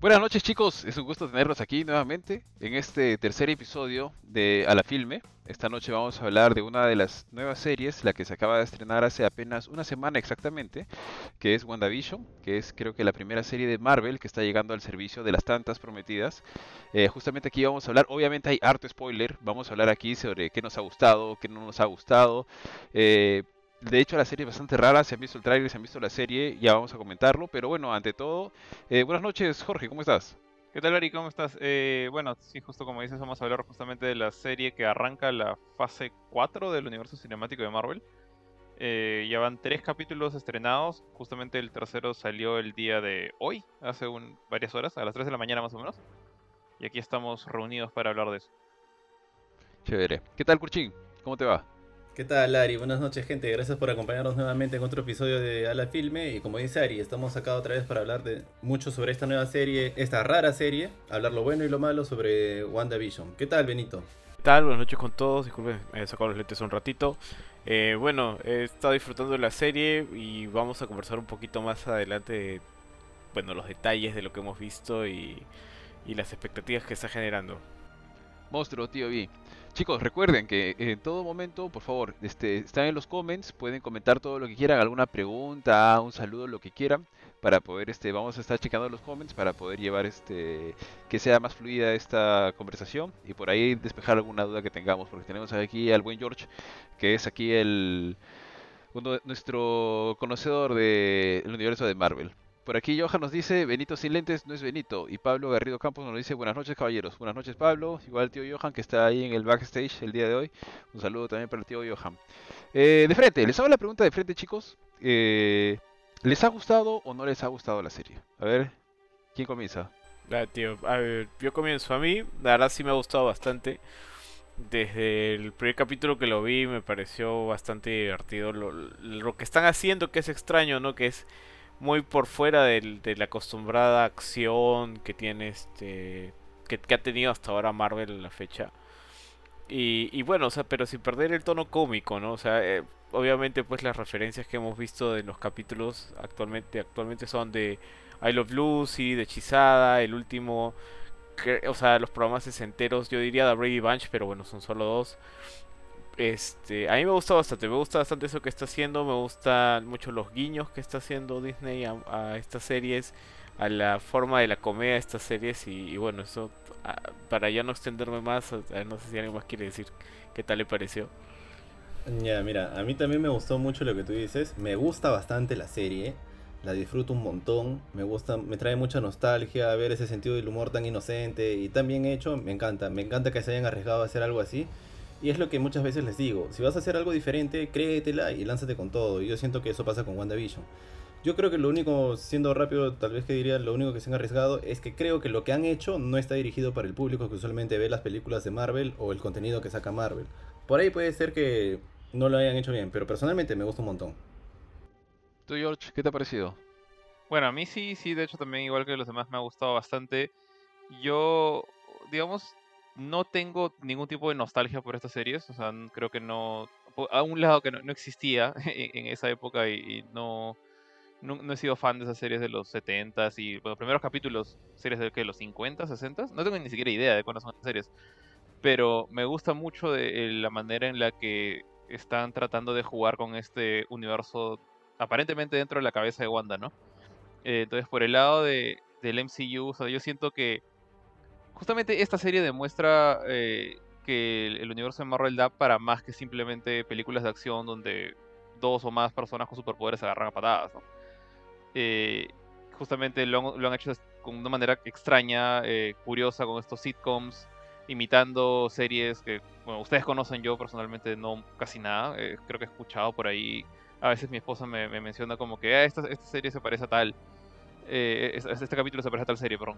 Buenas noches chicos, es un gusto tenerlos aquí nuevamente en este tercer episodio de A la Filme. Esta noche vamos a hablar de una de las nuevas series, la que se acaba de estrenar hace apenas una semana exactamente, que es WandaVision, que es creo que la primera serie de Marvel que está llegando al servicio de las tantas prometidas. Eh, justamente aquí vamos a hablar, obviamente hay harto spoiler, vamos a hablar aquí sobre qué nos ha gustado, qué no nos ha gustado. Eh, de hecho, la serie es bastante rara. Se han visto el trailer, se han visto la serie, ya vamos a comentarlo. Pero bueno, ante todo, eh, buenas noches, Jorge, ¿cómo estás? ¿Qué tal, Ari? ¿Cómo estás? Eh, bueno, sí, justo como dices, vamos a hablar justamente de la serie que arranca la fase 4 del universo cinemático de Marvel. Eh, ya van tres capítulos estrenados. Justamente el tercero salió el día de hoy, hace un, varias horas, a las 3 de la mañana más o menos. Y aquí estamos reunidos para hablar de eso. Chévere. ¿Qué tal, Kurchin? ¿Cómo te va? ¿Qué tal, Ari? Buenas noches, gente. Gracias por acompañarnos nuevamente en otro episodio de Ala Filme. Y como dice Ari, estamos acá otra vez para hablar de mucho sobre esta nueva serie, esta rara serie, hablar lo bueno y lo malo sobre WandaVision. ¿Qué tal, Benito? ¿Qué tal? Buenas noches con todos. Disculpen, me he sacado los lentes un ratito. Eh, bueno, he estado disfrutando de la serie y vamos a conversar un poquito más adelante de, bueno, los detalles de lo que hemos visto y, y las expectativas que está generando. Monstruo, tío B. Chicos, recuerden que en todo momento, por favor, este, están en los comments, pueden comentar todo lo que quieran, alguna pregunta, un saludo, lo que quieran, para poder, este, vamos a estar checando los comments para poder llevar, este, que sea más fluida esta conversación y por ahí despejar alguna duda que tengamos, porque tenemos aquí al buen George, que es aquí el, uno, nuestro conocedor del universo de Marvel. Por aquí Johan nos dice, Benito sin lentes no es Benito. Y Pablo Garrido Campos nos dice, buenas noches caballeros. Buenas noches Pablo. Igual el tío Johan que está ahí en el backstage el día de hoy. Un saludo también para el tío Johan. Eh, de frente, les hago la pregunta de frente chicos. Eh, ¿Les ha gustado o no les ha gustado la serie? A ver, ¿quién comienza? Tío, a ver, yo comienzo a mí. La verdad sí me ha gustado bastante. Desde el primer capítulo que lo vi me pareció bastante divertido. Lo, lo que están haciendo que es extraño, ¿no? Que es muy por fuera de la acostumbrada acción que tiene este que, ha tenido hasta ahora Marvel en la fecha. Y, bueno o sea pero sin perder el tono cómico no o sea eh, obviamente pues las referencias que hemos visto en los capítulos actualmente actualmente son de I Love Lucy de Hechizada el último o sea los programas enteros yo diría de Brady Bunch pero bueno son solo dos este, a mí me gusta bastante, me gusta bastante eso que está haciendo, me gustan mucho los guiños que está haciendo Disney a, estas series, a la forma de la comedia de estas series y, bueno, eso para ya no extenderme más, no sé si alguien más quiere decir qué tal le pareció. Ya, mira, a mí también me gustó mucho lo que tú dices, me gusta bastante la serie, la disfruto un montón, me gusta, me trae mucha nostalgia ver ese sentido del humor tan inocente y tan bien hecho, me encanta, me encanta que se hayan arriesgado a hacer algo así y es lo que muchas veces les digo, si vas a hacer algo diferente, créetela y lánzate con todo. Y yo siento que eso pasa con WandaVision. Yo creo que lo único, siendo rápido, tal vez que diría, lo único que se han arriesgado es que creo que lo que han hecho no está dirigido para el público que usualmente ve las películas de Marvel o el contenido que saca Marvel. Por ahí puede ser que no lo hayan hecho bien, pero personalmente me gusta un montón. ¿Tú, George, qué te ha parecido? Bueno, a mí sí, sí, de hecho también igual que los demás me ha gustado bastante. Yo, digamos, no tengo ningún tipo de nostalgia por estas series, o sea, creo que no, a un lado que no, existía en, esa época y, no, no, he sido fan de esas series de los 70s y, bueno, primeros capítulos, series de que los 50, 60, no tengo ni siquiera idea de cuándo son las series, pero me gusta mucho de eh, la manera en la que están tratando de jugar con este universo aparentemente dentro de la cabeza de Wanda, ¿no? Eh, entonces, por el lado de, del MCU, o sea, yo siento que justamente esta serie demuestra eh, que el, universo de Marvel da para más que simplemente películas de acción donde dos o más personas con superpoderes se agarran a patadas. Eh, justamente lo han, hecho con una manera extraña, eh, curiosa, con estos sitcoms, imitando series que bueno, ustedes conocen, yo personalmente no casi nada. creo que he escuchado por ahí. A veces mi esposa me, menciona como que ah, esta, esta, serie se parece a tal. este capítulo se parece a tal serie, perdón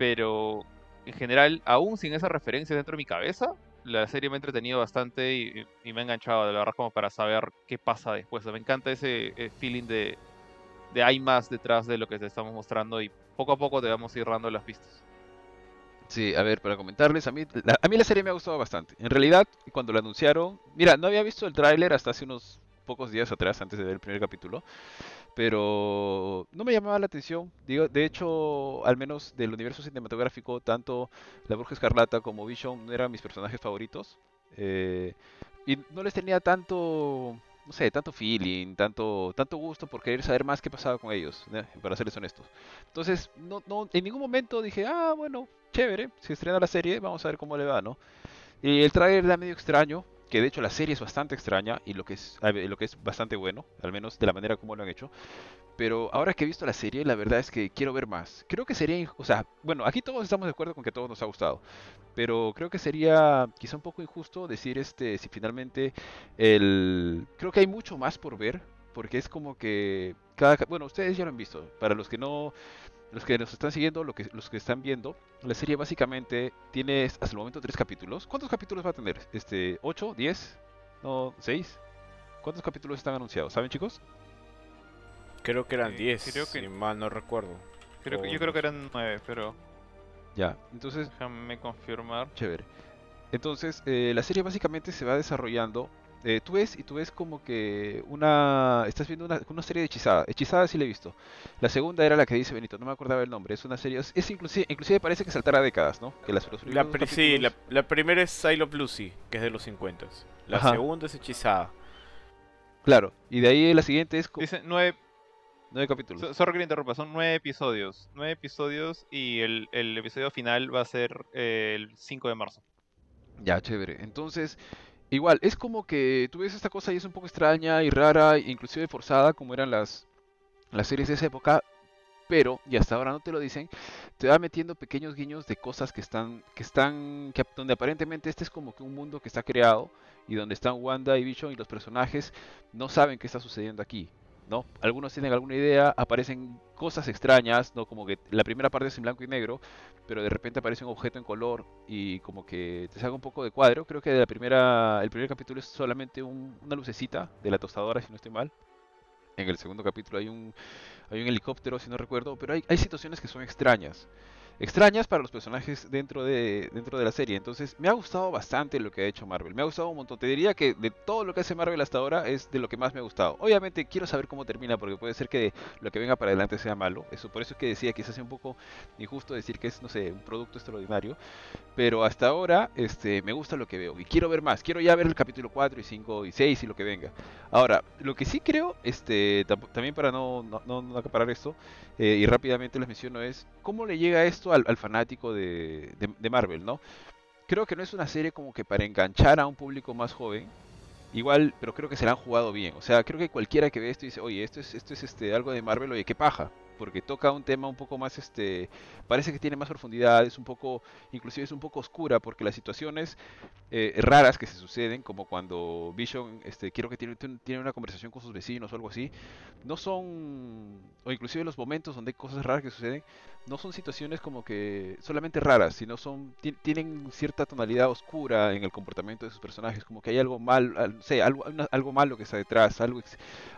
pero en general, aún sin esa referencia dentro de mi cabeza, la serie me ha entretenido bastante y, me ha enganchado, de la verdad, como para saber qué pasa después. me encanta ese eh, feeling de, de hay más detrás de lo que te estamos mostrando y poco a poco te vamos a ir dando las pistas. Sí, a ver, para comentarles, a mí, a mí la serie me ha gustado bastante. En realidad, cuando la anunciaron, mira, no había visto el tráiler hasta hace unos pocos días atrás, antes de ver el primer capítulo, pero no me llamaba la atención. Digo, de hecho, al menos del universo cinematográfico, tanto La Bruja Escarlata como Vision no eran mis personajes favoritos. Eh, y no les tenía tanto, no sé, tanto feeling, tanto, tanto gusto por querer saber más qué pasaba con ellos, para serles honestos. Entonces, no, no, en ningún momento dije, ah, bueno, chévere, se estrena la serie, vamos a ver cómo le va, ¿no? Y el trailer era medio extraño, que de hecho la serie es bastante extraña y lo que es, lo que es bastante bueno, al menos de la manera como lo han hecho. Pero ahora que he visto la serie, la verdad es que quiero ver más. Creo que sería, o sea, bueno, aquí todos estamos de acuerdo con que a todos nos ha gustado, pero creo que sería quizá un poco injusto decir este si finalmente el creo que hay mucho más por ver, porque es como que cada bueno, ustedes ya lo han visto, para los que no los que nos están siguiendo, lo que, los que están viendo, la serie básicamente tiene hasta el momento tres capítulos. ¿Cuántos capítulos va a tener? Este, ¿8? ¿10? ¿No? ¿6? ¿Cuántos capítulos están anunciados? ¿Saben chicos? Creo que eran 10, eh, creo que... si mal no recuerdo. Creo que, yo creo que eran 9, pero... Ya, entonces... Déjame confirmar. Chévere. Entonces, eh, la serie básicamente se va desarrollando eh, tú ves y tú ves como que una estás viendo una, una, serie de hechizada hechizada sí la he visto la segunda era la que dice Benito no me acordaba el nombre es una serie es, inclusive inclusive parece que saltará décadas no que las la sí la, primera es Silo Lucy que es de los 50 la segunda es hechizada claro y de ahí la siguiente es dice nueve Nueve capítulos. Solo que le interrumpa, son nueve episodios. Nueve episodios y el, el episodio final va a ser eh, el 5 de marzo. Ya, chévere. Entonces, Igual, es como que tú ves esta cosa y es un poco extraña y rara, inclusive forzada, como eran las, las series de esa época, pero, y hasta ahora no te lo dicen, te va metiendo pequeños guiños de cosas que están, que están, que, donde aparentemente este es como que un mundo que está creado y donde están Wanda y Vision y los personajes no saben qué está sucediendo aquí. ¿No? Algunos tienen alguna idea, aparecen cosas extrañas, ¿no? Como que la primera parte es en blanco y negro, pero de repente aparece un objeto en color y como que te saca un poco de cuadro. Creo que de la primera, el primer capítulo es solamente una lucecita de la tostadora, si no estoy mal. En el segundo capítulo hay un, hay un helicóptero, si no recuerdo, pero hay, hay situaciones que son extrañas extrañas para los personajes dentro de, dentro de la serie. Entonces, me ha gustado bastante lo que ha hecho Marvel. Me ha gustado un montón. Te diría que de todo lo que hace Marvel hasta ahora es de lo que más me ha gustado. Obviamente quiero saber cómo termina porque puede ser que lo que venga para adelante sea malo. Eso por eso es que decía que se hace un poco injusto decir que es, no sé, un producto extraordinario. Pero hasta ahora este, me gusta lo que veo y quiero ver más. Quiero ya ver el capítulo 4 y 5 y 6 y lo que venga. Ahora, lo que sí creo, este, también para no, no, acaparar esto, eh, y rápidamente les menciono es cómo le llega esto al, fanático de, Marvel, ¿no? Creo que no es una serie como que para enganchar a un público más joven, igual, pero creo que se la han jugado bien. O sea, creo que cualquiera que ve esto dice, oye, esto es, esto es este, algo de Marvel, oye, qué paja porque toca un tema un poco más, este, parece que tiene más profundidad, es un poco, inclusive es un poco oscura, porque las situaciones eh, raras que se suceden, como cuando Vision, este, quiero que tiene, tiene una conversación con sus vecinos o algo así, no son, o inclusive los momentos donde hay cosas raras que suceden, no son situaciones como que solamente raras, sino son, tienen cierta tonalidad oscura en el comportamiento de sus personajes, como que hay algo mal, sé, algo, algo malo que está detrás, algo,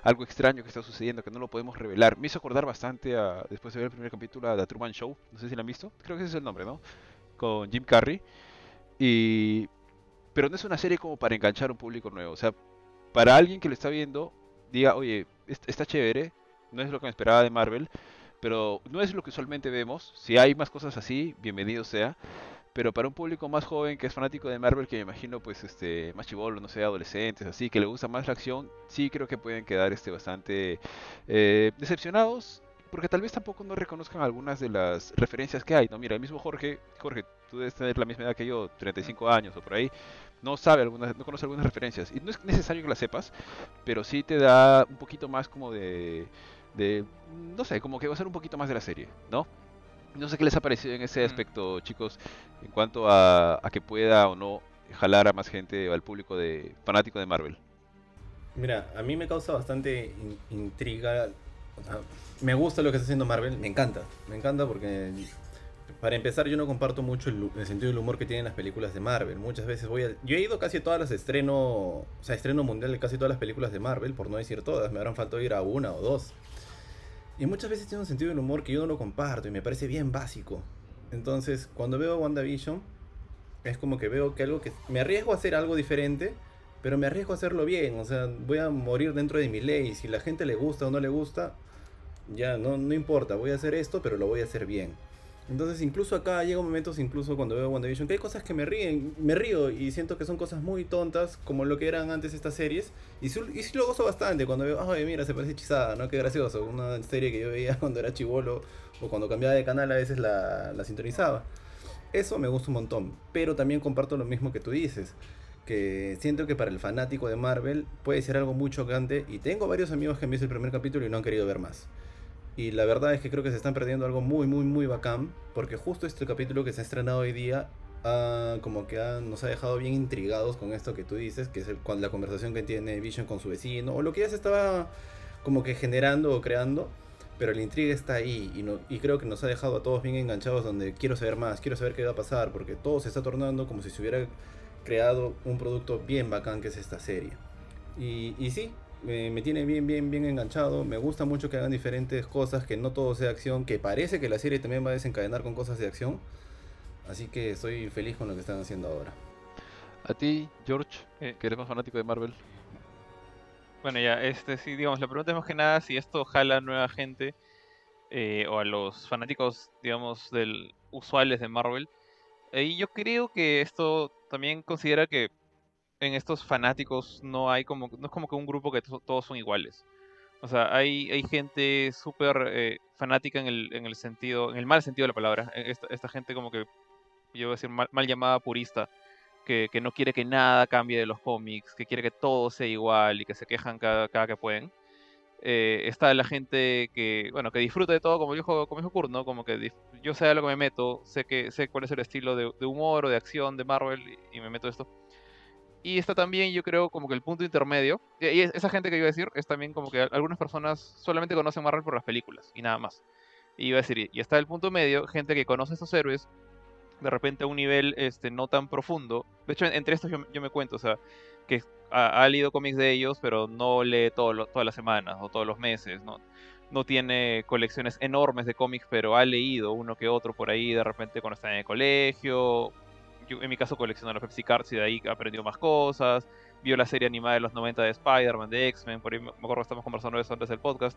algo extraño que está sucediendo que no lo podemos revelar. Me hizo acordar bastante después de ver el primer capítulo, a The Truman Show. No sé si lo han visto. Creo que ese es el nombre, ¿no? Con Jim Carrey. Y... Pero no es una serie como para enganchar a un público nuevo. O sea, para alguien que lo está viendo, diga, oye, está chévere, no es lo que me esperaba de Marvel, pero no es lo que usualmente vemos. Si hay más cosas así, bienvenido sea. Pero para un público más joven que es fanático de Marvel, que me imagino pues este más chivolo, no sé, adolescentes, así, que le gusta más la acción, sí creo que pueden quedar este bastante eh, decepcionados porque tal vez tampoco no reconozcan algunas de las referencias que hay. No, mira, el mismo Jorge, Jorge, tú debes tener la misma edad que yo, 35 años o por ahí, no sabe algunas, no conoce algunas referencias. Y no es necesario que las sepas, pero sí te da un poquito más como de, de no sé, como que va a ser un poquito más de la serie, ¿no? No sé qué les ha parecido en ese aspecto, chicos, en cuanto a, a que pueda o no jalar a más gente, al público de fanático de Marvel. Mira, a mí me causa bastante intriga me gusta lo que está haciendo Marvel, me encanta. Me encanta porque, para empezar, yo no comparto mucho el, sentido del humor que tienen las películas de Marvel. Muchas veces voy a. Yo he ido casi a todas las estreno. O sea, estreno mundial de casi todas las películas de Marvel, por no decir todas. Me habrán faltado ir a una o dos. Y muchas veces tiene un sentido del humor que yo no lo comparto y me parece bien básico. Entonces, cuando veo WandaVision, es como que veo que algo que. Me arriesgo a hacer algo diferente pero me arriesgo a hacerlo bien, o sea, voy a morir dentro de mi ley, si la gente le gusta o no le gusta, ya no, no importa, voy a hacer esto, pero lo voy a hacer bien. Entonces incluso acá llegan momentos, incluso cuando veo WandaVision, que hay cosas que me ríen, me río y siento que son cosas muy tontas, como lo que eran antes estas series. Y sí, lo gozo bastante cuando veo, ay mira, se parece hechizada, ¿no? Qué gracioso. Una serie que yo veía cuando era chivolo o cuando cambiaba de canal a veces la, la sintonizaba. Eso me gusta un montón, pero también comparto lo mismo que tú dices que siento que para el fanático de Marvel puede ser algo muy chocante y tengo varios amigos que han visto el primer capítulo y no han querido ver más. Y la verdad es que creo que se están perdiendo algo muy, muy, muy bacán. Porque justo este capítulo que se ha estrenado hoy día, como que nos ha dejado bien intrigados con esto que tú dices, que es con la conversación que tiene Vision con su vecino, o lo que ya se estaba como que generando o creando. Pero la intriga está ahí y, no, y creo que nos ha dejado a todos bien enganchados donde quiero saber más, quiero saber qué va a pasar, porque todo se está tornando como si se hubiera creado un producto bien bacán que es esta serie. Y, y sí, me, tiene bien, bien, bien enganchado. Me gusta mucho que hagan diferentes cosas, que no todo sea acción, que parece que la serie también va a desencadenar con cosas de acción. Así que estoy feliz con lo que están haciendo ahora. A ti, George, eh, que eres más fanático de Marvel. Bueno, ya, este sí, digamos, la pregunta es más que nada si esto jala a nueva gente eh, o a los fanáticos, digamos, del usuales de Marvel. Y yo creo que esto también considera que en estos fanáticos no hay como, no es como que un grupo que todos son iguales. O sea, hay, hay gente súper eh, fanática en el, en el sentido, en el mal sentido de la palabra. E, esta, gente como que, yo voy a decir, mal, llamada purista, que, que, no quiere que nada cambie de los cómics, que quiere que todo sea igual y que se quejan cada, cada que pueden. Eh, está la gente que, bueno, que disfruta de todo, como dijo, como dijo Kurt, ¿no? Como que yo sé a lo que me meto, sé que sé cuál es el estilo de, de humor o de acción de Marvel y, y me meto esto. Y está también, yo creo, como que el punto intermedio. Y esa gente que iba a decir es también como que algunas personas solamente conocen Marvel por las películas y nada más. Y iba a decir, y está el punto medio, gente que conoce a estos héroes de repente a un nivel este, no tan profundo. De hecho, entre estos yo, me cuento, o sea, que ha, leído cómics de ellos, pero no lee todo todas las semanas o todos los meses, ¿no? No tiene colecciones enormes de cómics, pero ha leído uno que otro por ahí de repente cuando está en el colegio, en mi caso coleccionó los Pepsi Cards y de ahí aprendió más cosas. Vio la serie animada de los 90 de Spider-Man, de X-Men, por ahí me acuerdo que estamos conversando de eso antes del podcast.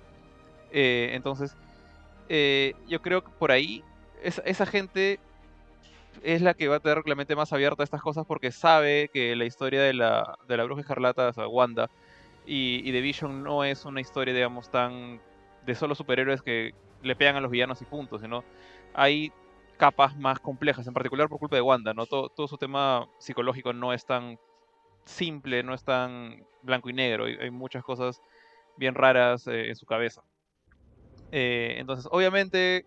Eh, entonces, eh, yo creo que por ahí esa gente es la que va a tener la mente más abierta a estas cosas porque sabe que la historia de la, de la bruja escarlata, o sea, Wanda, y, y The Vision no es una historia, digamos, tan de solo superhéroes que le pegan a los villanos y puntos, sino hay capas más complejas, en particular por culpa de Wanda, ¿no? Todo, su tema psicológico no es tan simple, no es tan blanco y negro, hay, muchas cosas bien raras eh, en su cabeza. Eh, entonces, obviamente,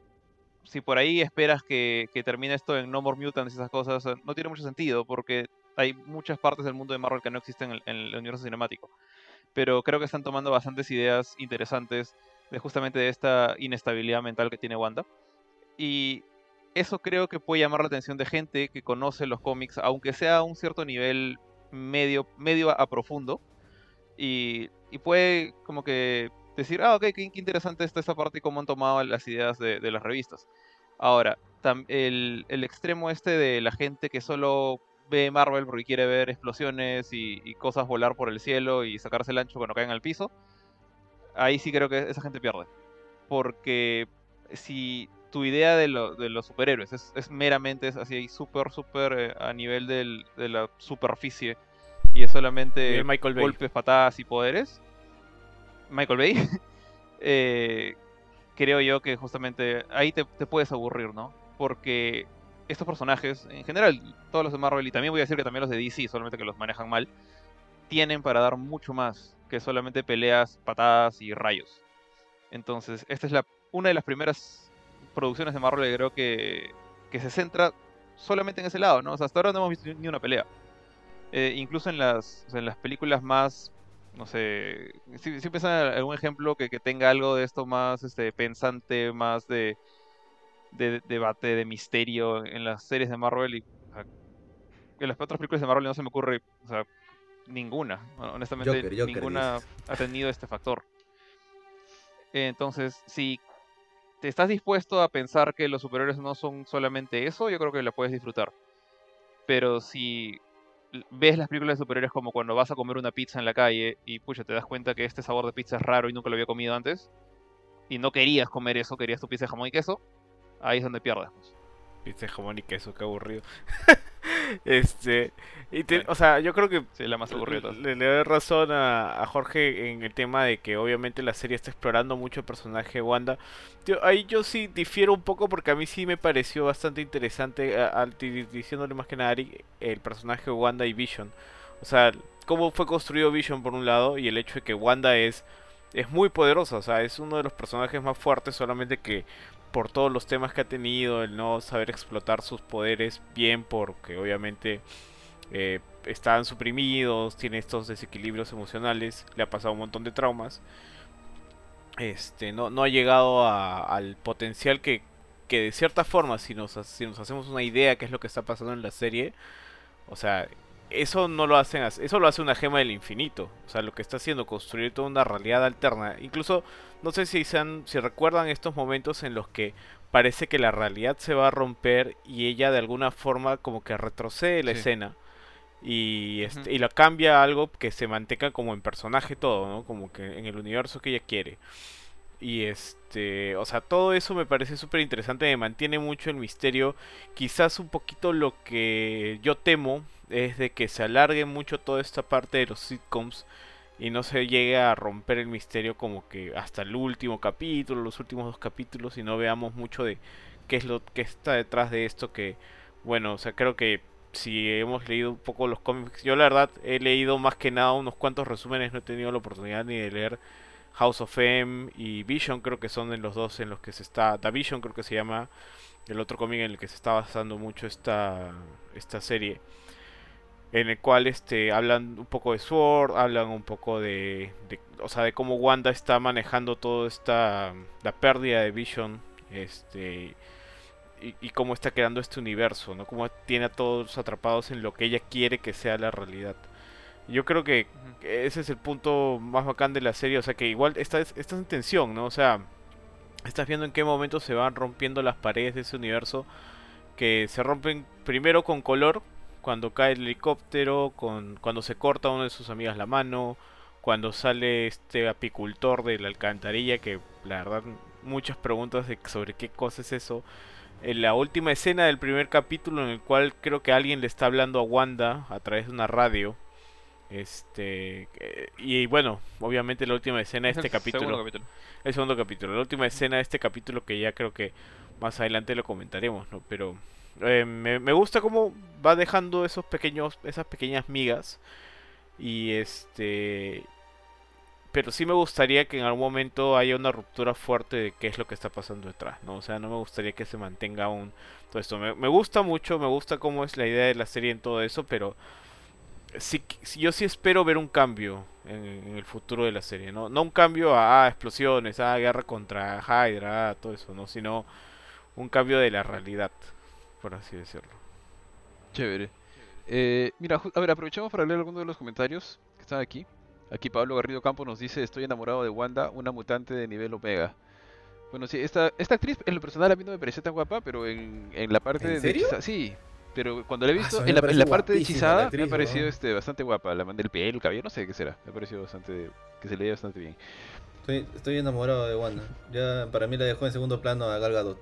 si por ahí esperas que, termine esto en No More Mutants y esas cosas, eh, no tiene mucho sentido, porque hay muchas partes del mundo de Marvel que no existen en, en el universo cinemático. Pero creo que están tomando bastantes ideas interesantes de justamente de esta inestabilidad mental que tiene Wanda. Y eso creo que puede llamar la atención de gente que conoce los cómics, aunque sea a un cierto nivel medio, medio a, profundo. Y, puede como que decir, ah, ok, qué, interesante está esta parte y cómo han tomado las ideas de, las revistas. Ahora, el, extremo este de la gente que solo ve Marvel porque quiere ver explosiones y, y, cosas volar por el cielo y sacarse el ancho cuando caen al piso, ahí sí creo que esa gente pierde. Porque si tu idea de, los superhéroes. Es, meramente es así, súper, súper eh, a nivel de la superficie. Y es solamente golpes, patadas y poderes. Michael Bay. Eh, creo yo que justamente ahí te, puedes aburrir, ¿no? Porque estos personajes, en general, todos los de Marvel, y también voy a decir que también los de DC, solamente que los manejan mal, tienen para dar mucho más que solamente peleas, patadas y rayos. Entonces, esta es la, una de las primeras producciones de Marvel creo que, que se centra solamente en ese lado, ¿no? O sea, hasta ahora no hemos visto ni una pelea. Eh, incluso en las, en las películas más, no sé, si, si piensan algún ejemplo que, que, tenga algo de esto más este, pensante, más de, de, debate, de misterio en las series de Marvel y en las otras películas de Marvel no se me ocurre, o sea, ninguna. honestamente, ninguna ha tenido este factor. Entonces, si te estás dispuesto a pensar que los superhéroes no son solamente eso, yo creo que la puedes disfrutar. Pero si ves las películas de superhéroes como cuando vas a comer una pizza en la calle y pucha, te das cuenta que este sabor de pizza es raro y nunca lo había comido antes, y no querías comer eso, querías tu pizza de jamón y queso, ahí es donde pierdes. pues. Pizza de jamón y queso, qué aburrido. este, y te- o sea, yo creo que Sí, la más aburrida le, le doy razón a, a Jorge en el tema de que obviamente la serie está explorando mucho el personaje de Wanda. Tío, ahí yo sí difiero un poco porque a mí sí me pareció bastante interesante, a- diciéndole más que nada a Ari, el personaje de Wanda y Vision. O sea, cómo fue construido Vision por un lado y el hecho de que Wanda es, es muy poderosa, o sea, es uno de los personajes más fuertes, solamente que por todos los temas que ha tenido, el no saber explotar sus poderes bien, porque obviamente eh, están suprimidos, tiene estos desequilibrios emocionales, le ha pasado un montón de traumas. Este, no, no ha llegado a- al potencial que, que de cierta forma, si nos, si nos hacemos una idea qué es lo que está pasando en la serie, o sea, eso no lo hacen, eso lo hace una gema del infinito. O sea, lo que está haciendo, construir toda una realidad alterna. Incluso, no sé si, se han- si recuerdan estos momentos en los que parece que la realidad se va a romper y ella de alguna forma como que retrocede la Sí. escena y, este, y lo cambia a algo que se mantenga como en personaje todo, ¿no? Como que en el universo que ella quiere. Y este, o sea, todo eso me parece súper interesante, me mantiene mucho el misterio. Quizás un poquito lo que yo temo es de que se alargue mucho toda esta parte de los sitcoms y no se llegue a romper el misterio como que hasta el último capítulo, los últimos dos capítulos y no veamos mucho de qué es lo que está detrás de esto que, bueno, o sea, creo que si hemos leído un poco los cómics, yo la verdad he leído más que nada unos cuantos resúmenes, no he tenido la oportunidad ni de leer House of M y Vision, creo que son en los dos en los que se está, The Vision creo que se llama el otro cómic en el que se está basando mucho esta, esta serie en el cual este hablan un poco de Sword, hablan un poco de, de- o sea, de cómo Wanda está manejando toda esta la pérdida de Vision, este y, y cómo está creando este universo, ¿no? Cómo tiene a todos atrapados en lo que ella quiere que sea la realidad. Yo creo que ese es el punto más bacán de la serie, o sea que igual está, está en tensión, ¿no? O sea, estás viendo en qué momento se van rompiendo las paredes de ese universo, que se rompen primero con color, cuando cae el helicóptero, con, cuando se corta a uno de sus amigas la mano, cuando sale este apicultor de la alcantarilla, que la verdad muchas preguntas de sobre qué cosa es eso. En la última escena del primer capítulo en el cual creo que alguien le está hablando a Wanda a través de una radio. Este eh, y bueno, obviamente la última escena de Es este el capítulo. segundo capítulo. El segundo capítulo, la última escena de este capítulo que ya creo que más adelante lo comentaremos, ¿no? Pero eh, me, gusta cómo va dejando esos pequeños, esas pequeñas migas y este, pero sí me gustaría que en algún momento haya una ruptura fuerte de qué es lo que está pasando detrás, ¿no? O sea, no me gustaría que se mantenga aún todo esto. Me, gusta mucho, me gusta cómo es la idea de la serie en todo eso, pero sí, yo sí espero ver un cambio en, el futuro de la serie, ¿no? No un cambio a ah, explosiones, a guerra contra Hydra, ah, todo eso, ¿no? Sino un cambio de la realidad, por así decirlo. Chévere. Eh, mira, a ver, aprovechamos para leer algunos de los comentarios que están aquí. Aquí Pablo Garrido Campo nos dice, estoy enamorado de Wanda, una mutante de nivel Omega. Bueno, sí, esta, esta actriz en lo personal a mí no me parecía tan guapa, pero en, en la parte ¿En de serio? hechizada- sí, pero cuando la he Ah, visto, en la, en la parece parte de hechizada me ha parecido este, bastante guapa. La del pelo, el cabello, no sé qué será. Me ha parecido bastante, que se leía bastante bien. Estoy, estoy enamorado de Wanda. Ya para mí la dejó en segundo plano a Gal Gadot.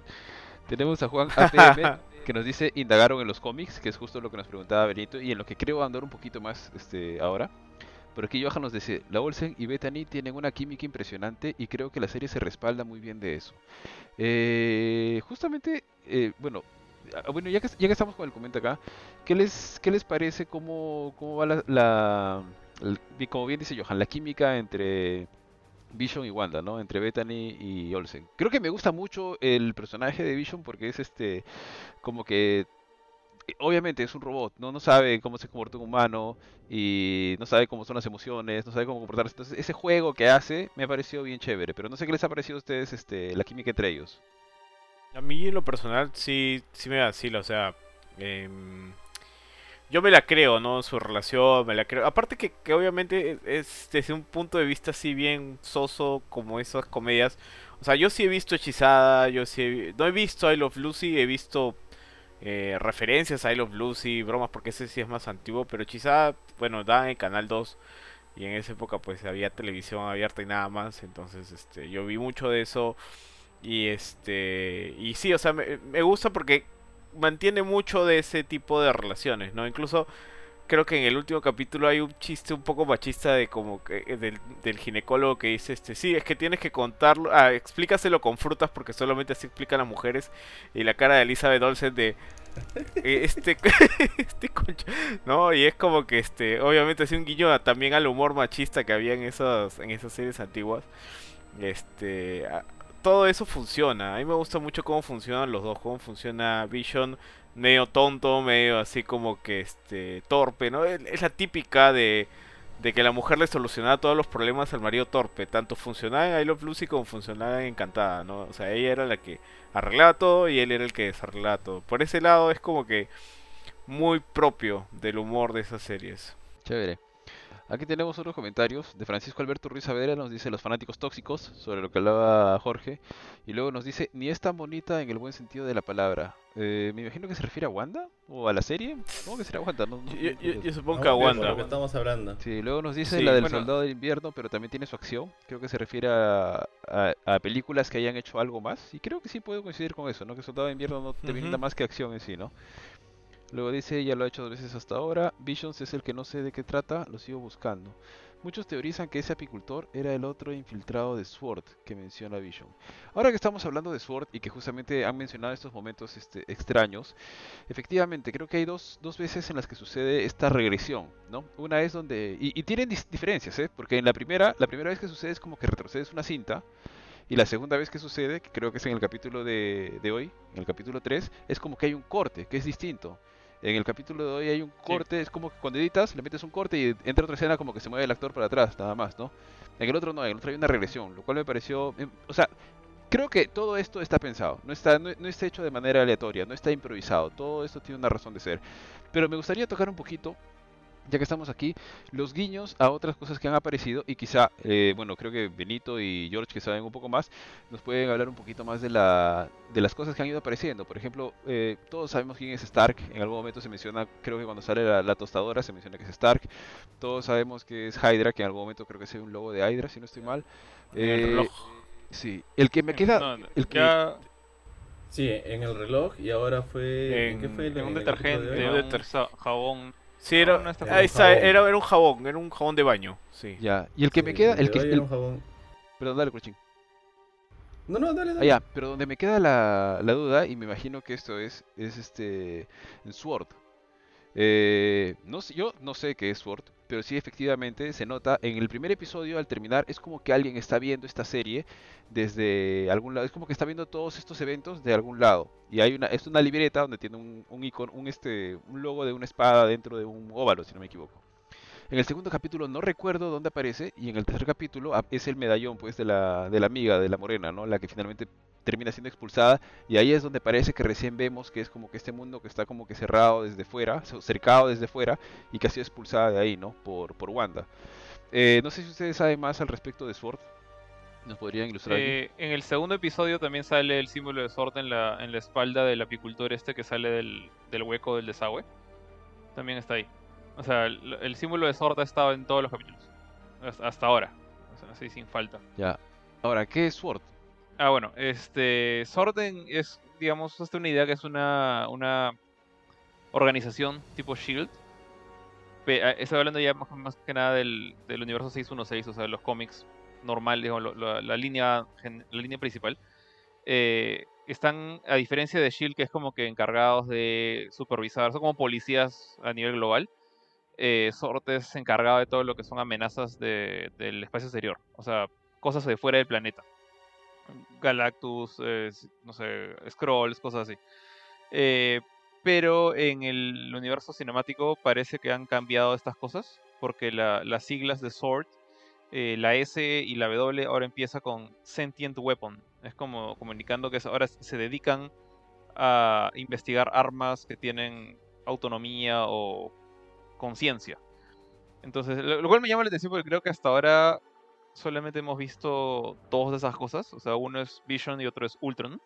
Tenemos a Juan APM que nos dice indagaron en los cómics, que es justo lo que nos preguntaba Benito, y en lo que creo andar un poquito más este ahora. Por aquí Johan nos dice, la Olsen y Bethany tienen una química impresionante y creo que la serie se respalda muy bien de eso. Eh, justamente, eh, bueno, ah, bueno ya que, ya que estamos con el comentario acá, ¿qué les, qué les parece cómo, cómo va la, la, el- como bien dice Johan, la química entre Vision y Wanda, ¿no? Entre Bethany y Olsen. Creo que me gusta mucho el personaje de Vision porque es este, como que, eh, obviamente es un robot, ¿no? No sabe cómo se comporta un humano y no sabe cómo son las emociones, no sabe cómo comportarse. Entonces, ese juego que hace me ha parecido bien chévere, pero no sé qué les ha parecido a ustedes, este, la química entre ellos. A mí en lo personal sí, sí me vacila, o sea, em, yo me la creo, ¿no? Su relación, me la creo. Aparte que, que obviamente es desde un punto de vista así bien soso como esas comedias. O sea, yo sí he visto Hechizada, yo sí he No he visto I Love Lucy, he visto eh, referencias a I Love Lucy, bromas, porque ese sí es más antiguo, pero quizá, bueno, da en Canal 2 y en esa época pues había televisión abierta y nada más, entonces este yo vi mucho de eso y este y sí, o sea, me gusta porque mantiene mucho de ese tipo de relaciones, ¿no? Incluso creo que en el último capítulo hay un chiste un poco machista de como que eh, del, del ginecólogo que dice este sí es que tienes que contarlo ah, explícaselo con frutas porque solamente así explican las mujeres y la cara de Elizabeth Olsen de eh, este este concha, no y es como que este obviamente es un guiño también al humor machista que había en esas en esas series antiguas este todo eso funciona a mí me gusta mucho cómo funcionan los dos cómo funciona Vision medio tonto, medio así como que este torpe, ¿no? Es la típica de, de que la mujer le solucionaba todos los problemas al marido torpe, tanto funcionaba en I Love Lucy como funcionaba en Encantada, ¿no? O sea, ella era la que arreglaba todo y él era el que desarreglaba todo. Por ese lado es como que muy propio del humor de esas series. Chévere. Aquí tenemos otros comentarios de Francisco Alberto Ruiz Saavedra, nos dice los fanáticos tóxicos, sobre lo que hablaba Jorge, y luego nos dice, ni es tan bonita en el buen sentido de la palabra. Eh, me imagino que se refiere a Wanda o a la serie. ¿Cómo que será Wanda? No, no- Yo, no- yo- no- yo supongo No, que a Wanda. lo que estamos hablando. Sí, luego nos dice Sí, la del bueno. Soldado del Invierno, pero también tiene su acción. Creo que se refiere a, a- a películas que hayan hecho algo más. Y creo que sí puedo coincidir con eso, ¿no? Que Soldado del Invierno no te brinda Ujú. más que acción en sí, ¿no? Luego dice, ya lo ha hecho dos veces hasta ahora. Visions es el que no sé de qué trata, lo sigo buscando. Muchos teorizan que ese apicultor era el otro infiltrado de SWORD que menciona Vision. Ahora que estamos hablando de SWORD y que justamente han mencionado estos momentos este, extraños, efectivamente creo que hay dos, dos veces en las que sucede esta regresión, ¿no? Una es donde... Y, y tienen diferencias, ¿eh? Porque en la primera, la primera vez que sucede es como que retrocedes una cinta. Y la segunda vez que sucede, que creo que es en el capítulo de, de hoy, en el capítulo 3, es como que hay un corte, que es distinto. En el capítulo de hoy hay un corte, es como que cuando editas le metes un corte y entra otra escena como que se mueve el actor para atrás, nada más, ¿no? En el otro no, en el otro hay una regresión, lo cual me pareció... em, O sea, creo que todo esto está pensado, no está, no, no está hecho de manera aleatoria, no está improvisado, todo esto tiene una razón de ser. Pero me gustaría tocar un poquito, ya que estamos aquí, los guiños a otras cosas que han aparecido y quizá, eh, bueno, creo que Benito y George que saben un poco más, nos pueden hablar un poquito más de, la, de las cosas que han ido apareciendo. Por ejemplo, eh, todos sabemos quién es Stark, en algún momento se menciona, creo que cuando sale la, la tostadora se menciona que es Stark, todos sabemos que es Hydra, que en algún momento creo que es un logo de Hydra, si no estoy mal. En el Eh, reloj. Sí, el que me queda... No, no, el que- ya Sí, en el reloj y ahora fue... ¿En, qué fue? el- en un el de detergente, hoy? un sa- jabón. Sí, era, No, no era, era un jabón, era un jabón de baño, sí. Ya, y el que me queda, el que... hoy el- era un jabón. perdón, dale, Cruchín. No, no, dale, Ah, dale. ya, pero donde me queda la, la duda, y me imagino que esto es, es este, Sword. Eh, no sé, yo no sé qué es Sword, pero sí efectivamente se nota en el primer episodio al terminar, es como que alguien está viendo esta serie desde algún lado, es como que está viendo todos estos eventos de algún lado. Y hay una, es una libreta donde tiene un, un icono, un este, un logo de una espada dentro de un óvalo, si no me equivoco. En el segundo capítulo no recuerdo dónde aparece y en el tercer capítulo ah, es el medallón pues de la, de la amiga, de la morena, ¿no? La que finalmente termina siendo expulsada y ahí es donde parece que recién vemos que es como que este mundo que está como que cerrado desde fuera, ce- cercado desde fuera y que ha sido expulsada de ahí, ¿no? Por, por Wanda. Eh, no sé si ustedes saben más al respecto de Sword. ¿Nos podrían ilustrar? Eh, en el segundo episodio también sale el símbolo de Sword en la, en la espalda del apicultor este que sale del, del hueco del desagüe. También está ahí. O sea, el, el símbolo de Sword ha estado en todos los capítulos. Hasta, hasta ahora. O sea, así sin falta. Ya. Ahora, ¿qué es Sword? Ah, bueno, este. Sword en- es, digamos, hasta una idea que es una, una organización tipo Shield. Ah, Estoy hablando ya más, más que nada del, del universo 616, o sea, de los cómics normales, lo- la, línea, la línea principal. Eh, están, a diferencia de Shield, que es como que encargados de supervisar, son como policías a nivel global. Eh, es encargado de todo lo que son amenazas de- del espacio exterior, o sea, cosas de fuera del planeta. Galactus, eh, no sé, Scrolls, cosas así. Eh, pero en el universo cinemático parece que han cambiado estas cosas, porque la- las siglas de Sword, eh, la S y la W ahora empieza con Sentient Weapon. Es como comunicando que ahora se dedican a investigar armas que tienen autonomía o conciencia. Entonces, lo cual me llama la atención porque creo que hasta ahora solamente hemos visto dos de esas cosas. O sea, uno es Vision y otro es Ultron.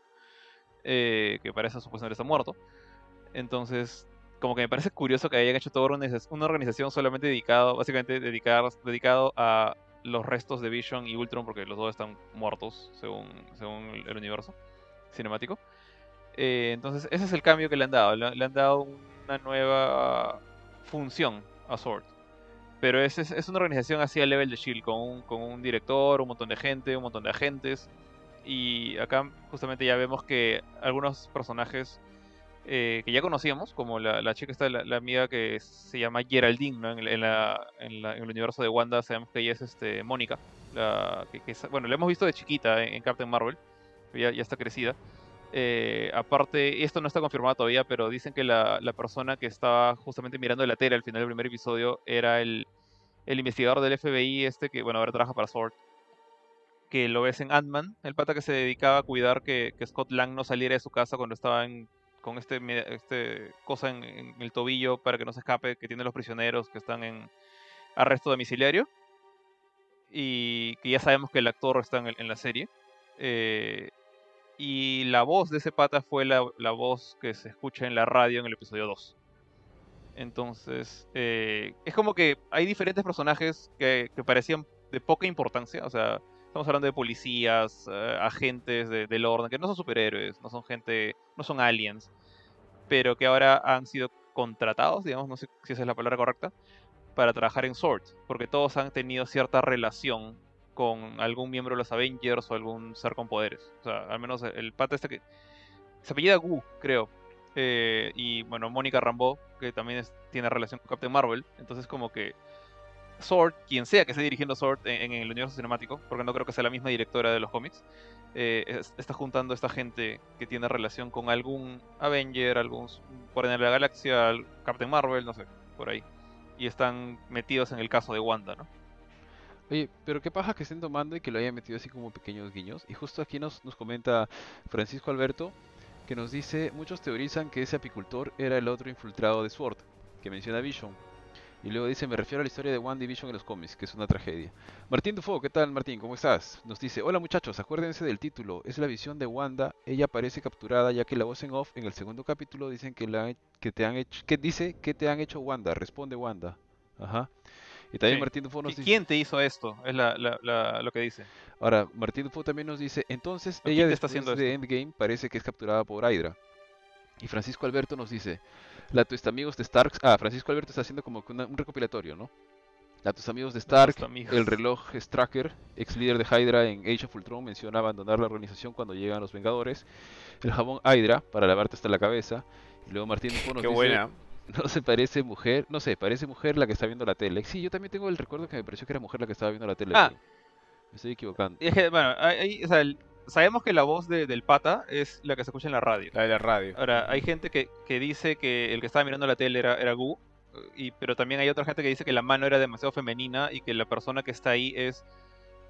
eh, que parece supuestamente está muerto. Entonces, como que me parece curioso que hayan hecho toda una organiza- una organización solamente dedicado, básicamente dedicado, dedicado a los restos de Vision y Ultron, porque los dos están muertos, según, según el universo cinemático. Eh, entonces, ese es el cambio que le han dado. Le, le han dado una nueva función a Sword. Pero es, es, es una organización así a level de Shield, con un, con un director, un montón de gente, un montón de agentes. Y acá justamente ya vemos que algunos personajes eh, que ya conocíamos, como la, la chica esta, la, la amiga que se llama Geraldine, ¿no? en, en la- en en el universo de Wanda sabemos que ella es este, Mónica. Que, que bueno, la hemos visto de chiquita en Captain Marvel, ya, ya está crecida. Eh, aparte, esto no está confirmado todavía, pero dicen que la, persona que estaba justamente mirando la tele al final del primer episodio era el, investigador del FBI, este que, bueno, ahora trabaja para SWORD, que lo ves en Ant-Man, el pata que se dedicaba a cuidar que, Scott Lang no saliera de su casa cuando estaba con este, este cosa en, el tobillo para que no se escape, que tiene los prisioneros que están en arresto domiciliario. Y que ya sabemos que el actor está en, en la serie. Eh, y la voz de ese pata fue la, la voz que se escucha en la radio en el episodio 2. Entonces, eh, es como que hay diferentes personajes que, que parecían de poca importancia. O sea, estamos hablando de policías, eh, agentes de- del orden, que no son superhéroes, no son gente, no son aliens, pero que ahora han sido contratados, digamos, no sé si esa es la palabra correcta, para trabajar en SWORD, porque todos han tenido cierta relación con algún miembro de los Avengers o algún ser con poderes. O sea, al menos el, pata este que... Se apellida Gu, creo. Eh, y bueno, Mónica Rambeau, que también tiene relación con Captain Marvel. Entonces como que Sword, quien sea que esté dirigiendo Sword en, el universo cinemático, porque no creo que sea la misma directora de los cómics, eh, es- está juntando a esta gente que tiene relación con algún Avenger, algún Guardián de la Galaxia, al- Captain Marvel, no sé, por ahí. Y están metidos en el caso de Wanda, ¿no? Oye, pero qué paja que estén tomando y que lo hayan metido así como pequeños guiños. Y justo aquí nos, nos comenta Francisco Alberto que nos dice, muchos teorizan que ese apicultor era el otro infiltrado de Sword, que menciona Vision. Y luego dice, me refiero a la historia de Wanda y Vision en los cómics, que es una tragedia. Martín Dufo, ¿qué tal Martín? ¿Cómo estás? Nos dice, hola muchachos, acuérdense del título, es la visión de Wanda, ella aparece capturada ya que la voz en off en el segundo capítulo dicen que, la, que te han dice que te han hecho Wanda, responde Wanda. Ajá. Y también Sí. Martín Dufo nos ¿Qui- dice... ¿Quién te hizo esto? Es la, la- la- lo que dice. Ahora, Martín Dufo también nos dice, entonces ¿Quién ella está haciendo de Endgame parece que es capturada por Hydra. Y Francisco Alberto nos dice, la tus amigos de Stark, ah, Francisco Alberto está haciendo como una- un recopilatorio, ¿no? La tus amigos de Stark, amigos. el reloj Stracker, ex líder de Hydra en Age of Ultron, menciona abandonar la organización cuando llegan los Vengadores. El jabón Hydra, para lavarte hasta la cabeza. Y luego Martín Dufo nos Qué dice, buena. no se parece mujer, no sé, parece mujer la que está viendo la tele. Sí, yo también tengo el recuerdo que me pareció que era mujer la que estaba viendo la tele. Ah. Me estoy equivocando. Y es que, bueno, hay- hay- o sea, el- sabemos que la voz de- del pata es la que se escucha en la radio. La de la radio. Ahora, hay gente que, que dice que el que estaba mirando la tele era, era Gu, y, pero también hay otra gente que dice que la mano era demasiado femenina y que la persona que está ahí es...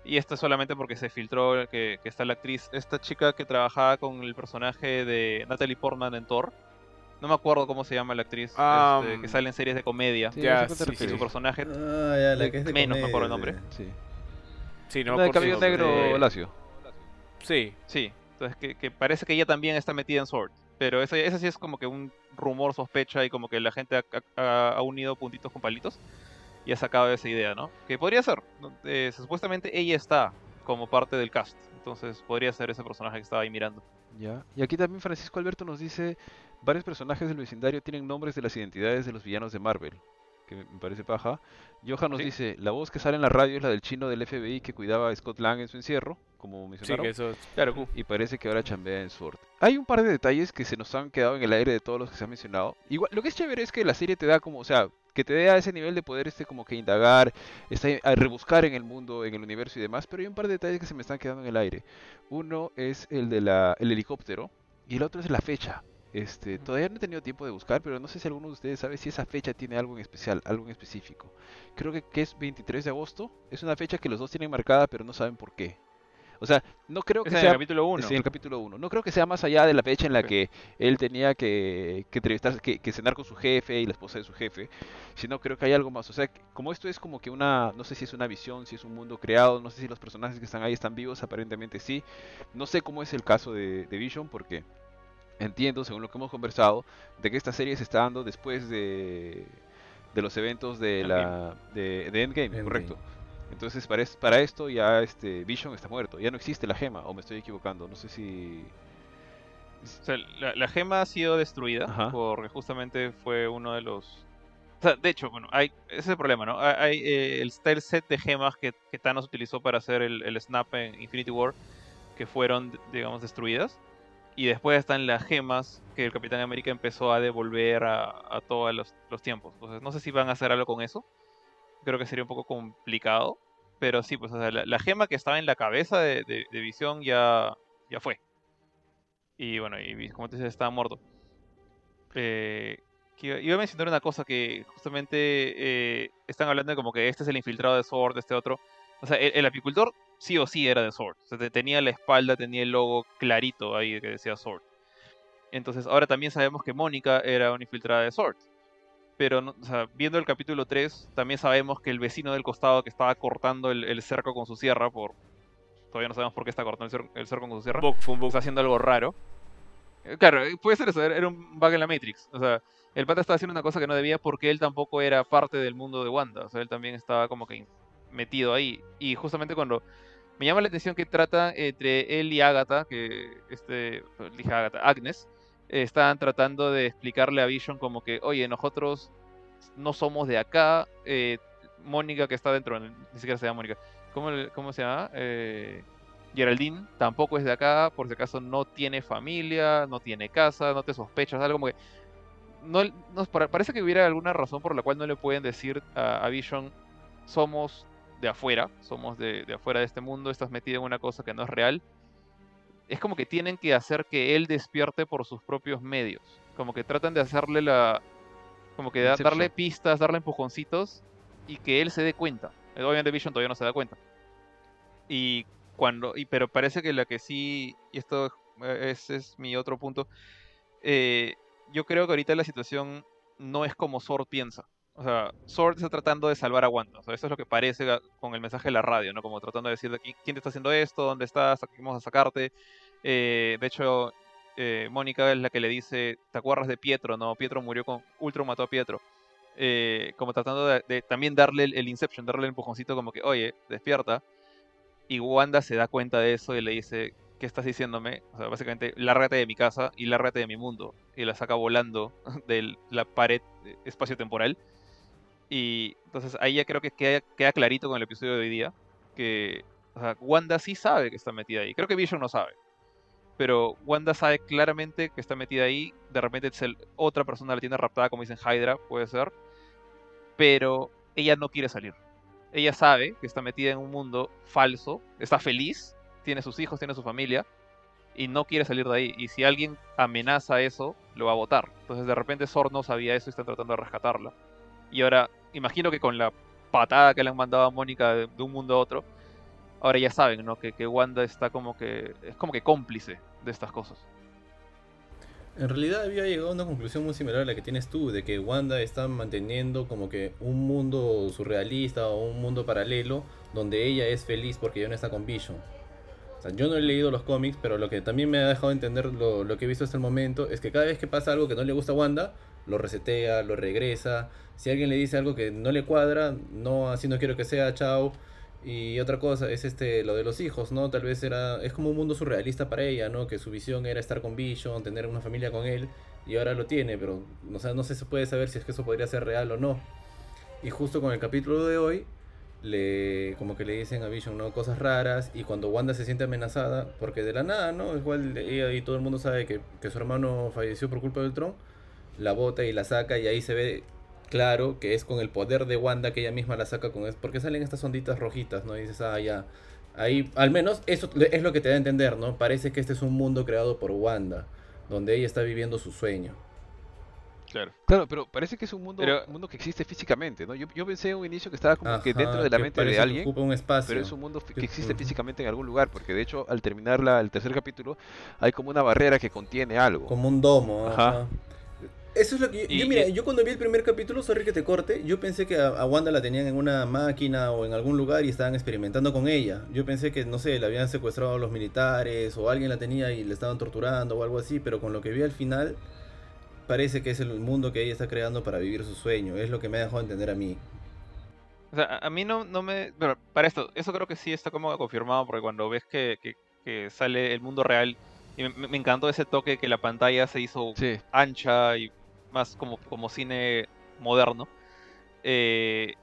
Y esto es solamente porque se filtró que, que está la actriz, esta chica que trabajaba con el personaje de Natalie Portman en Thor. No me acuerdo cómo se llama la actriz, Ah, este, que sale en series de comedia. Sí, Ya, no sí, Y su personaje Ah, ya, la que es de Menos me acuerdo el nombre. Sí. Sí, no me de cabello negro de- lacio. Sí. Sí, entonces que, que parece que ella también está metida en Sword. Pero ese, ese sí es como que un rumor, sospecha y como que la gente ha, ha- ha unido puntitos con palitos y ha sacado esa idea, ¿no? Que podría ser. ¿no? Eh, supuestamente ella está como parte del cast. Entonces podría ser ese personaje que estaba ahí mirando. Ya. Y aquí también Francisco Alberto nos dice, varios personajes del vecindario tienen nombres de las identidades de los villanos de Marvel, que me parece paja. Johan nos ¿Sí? dice, la voz que sale en la radio es la del chino del FBI que cuidaba a Scott Lang en su encierro, como Sí, mencionaron. que eso. Claro, Q. Y parece que ahora chambea en Sword. Hay un par de detalles que se nos han quedado en el aire de todos los que se han mencionado. Igual, lo que es chévere es que la serie te da como, o sea, que te dé a ese nivel de poder este como que indagar, este, a rebuscar en el mundo, en el universo y demás, pero hay un par de detalles que se me están quedando en el aire. Uno es el de la, el helicóptero y el otro es la fecha. Este, todavía no he tenido tiempo de buscar, pero no sé si alguno de ustedes sabe si esa fecha tiene algo en especial, algo en específico. Creo que, que es 23 de agosto. Es una fecha que los dos tienen marcada, pero no saben por qué. O sea, no creo que Es en sea el capítulo 1. Sí, en el capítulo 1. No creo que sea más allá de la fecha en la que él tenía que, que entrevistarse, que, que cenar con su jefe y la esposa de su jefe, sino creo que hay algo más. O sea, como esto es como que una, no sé si es una visión, si es un mundo creado, no sé si los personajes que están ahí están vivos, aparentemente sí. No sé cómo es el caso de, de Vision porque entiendo, según lo que hemos conversado, de que esta serie se está dando después de, de los eventos de la de, de Endgame, Endgame. correcto. Entonces para, es- para esto ya este Vision está muerto, ya no existe la gema, o me estoy equivocando, no sé si... O sea, la, la gema ha sido destruida Ajá. porque justamente fue uno de los... O sea, de hecho, bueno, hay, ese es el problema, ¿no? Hay, eh, el, está el set de gemas que, que Thanos utilizó para hacer el, el snap en Infinity War, que fueron, digamos, destruidas. Y después están las gemas que el Capitán América empezó a devolver a, a todos los, los tiempos. Entonces, no sé si van a hacer algo con eso. Creo que sería un poco complicado. Pero sí, pues o sea, la, la gema que estaba en la cabeza de, de, Visión ya, ya fue. Y bueno, y como te dices, estaba muerto. Eh, iba- a mencionar una cosa que justamente eh, están hablando de como que este es el infiltrado de Sword, este otro. O sea, el, el apicultor sí o sí era de Sword. O sea, te- tenía la espalda, tenía el logo clarito ahí que decía Sword. Entonces, ahora también sabemos que Mónica era una infiltrada de Sword. Pero, no- o sea, viendo el capítulo 3, también sabemos que el vecino del costado que estaba cortando el, el cerco con su sierra, por todavía no sabemos por qué está cortando el, cer- el cerco con su sierra, está haciendo algo raro. Eh, Claro, eh, puede ser eso, era un bug en la Matrix. O sea, el pata estaba haciendo una cosa que no debía porque él tampoco era parte del mundo de Wanda. O sea, él también estaba como que metido ahí. Y justamente cuando me llama la atención que trata entre él y Agatha, que este, dije Agatha, Agnes, estaban tratando de explicarle a Vision como que, oye, nosotros no somos de acá. eh, Mónica que está dentro, ni siquiera se llama Mónica. ¿Cómo, cómo se llama? Eh, Geraldine tampoco es de acá, por si acaso no tiene familia, no tiene casa, no te sospechas, algo como que... No, parece que hubiera alguna razón por la cual no le pueden decir a, a Vision, somos de afuera, somos de, de afuera de este mundo, estás metido en una cosa que no es real. Es como que tienen que hacer que él despierte por sus propios medios. Como que tratan de hacerle la... Como que da- darle pistas, darle empujoncitos y que él se dé cuenta. Eh, Obviamente Vision todavía no se da cuenta. Y cuando... Y, pero parece que la que sí... Y esto eh, ese es mi otro punto. eh, yo creo que ahorita la situación no es como Sword piensa. O sea, Sword está tratando de salvar a Wanda. O sea, eso es lo que parece con el mensaje de la radio, ¿no? Como tratando de decir de qui- quién te está haciendo esto, dónde estás, vamos a sacarte. Eh, de hecho, eh, Mónica es la que le dice, ¿te acuerdas de Pietro? No, Pietro murió con... Ultron mató a Pietro. Eh, como tratando de, también darle el, Inception, darle el empujoncito como que, oye, despierta. Y Wanda se da cuenta de eso y le dice, ¿qué estás diciéndome? O sea, básicamente, lárgate de mi casa y lárgate de mi mundo. Y la saca volando de la pared espacio-temporal. Y entonces ahí ya creo que queda, queda clarito con el episodio de hoy día que Wanda sí sabe que está metida ahí. Creo que Vision no sabe. Pero Wanda sabe claramente que está metida ahí. De repente otra persona la tiene raptada, como dicen Hydra, puede ser. Pero ella no quiere salir. Ella sabe que está metida en un mundo falso. Está feliz. Tiene sus hijos, tiene su familia. Y no quiere salir de ahí. Y si alguien amenaza eso, lo va a votar. Entonces de repente Sor no sabía eso y está tratando de rescatarla. Y ahora, imagino que con la patada que le han mandado a Mónica de, un mundo a otro, ahora ya saben, ¿no? Que, que Wanda está como que. es como que cómplice de estas cosas. En realidad había llegado a una conclusión muy similar a la que tienes tú, de que Wanda está manteniendo como que un mundo surrealista o un mundo paralelo donde ella es feliz porque ya no está con Vision. O sea, yo no he leído los cómics, pero lo que también me ha dejado entender lo, lo que he visto hasta el momento es que cada vez que pasa algo que no le gusta a Wanda, lo resetea, lo regresa. Si alguien le dice algo que no le cuadra, no, así no quiero que sea, chao. Y otra cosa es este lo de los hijos, ¿no? Tal vez era es como un mundo surrealista para ella, ¿no? Que su visión era estar con Vision, tener una familia con él y ahora lo tiene, pero o sea, no se puede saber si es que eso podría ser real o no. Y justo con el capítulo de hoy le como que le dicen a Vision, ¿no? Cosas raras y cuando Wanda se siente amenazada, porque de la nada, ¿no? Igual ella y todo el mundo sabe que, que su hermano falleció por culpa del Tron, la bota y la saca y ahí se ve claro que es con el poder de Wanda que ella misma la saca con es porque salen estas onditas rojitas, ¿no? Y dices, ah, ya. Ahí, al menos eso es lo que te da a entender, ¿no? Parece que este es un mundo creado por Wanda, donde ella está viviendo su sueño. Claro. Claro, pero parece que es un mundo, Pero- un mundo que existe físicamente, ¿no? Yo, yo pensé en un inicio que estaba como que dentro de la mente de que alguien, ocupa un espacio. pero es un mundo Que- existe físicamente en algún lugar, porque de hecho al terminar la, el tercer capítulo hay como una barrera que contiene algo. Como un domo. Ajá. ajá. Eso es lo que yo, Y- yo, mira, y- yo cuando vi el primer capítulo, sorry que te corte, yo pensé que a, a Wanda la tenían en una máquina o en algún lugar y estaban experimentando con ella. Yo pensé que, no sé, la habían secuestrado a los militares o alguien la tenía y le estaban torturando o algo así, pero con lo que vi al final, parece que es el mundo que ella está creando para vivir su sueño. Es lo que me ha dejado entender a mí. O sea, a- a mí no, no me... Pero para esto, eso creo que sí está como confirmado, porque cuando ves que, que- que sale el mundo real, y me, me encantó ese toque que la pantalla se hizo Sí, ancha y más como, como cine moderno, eh,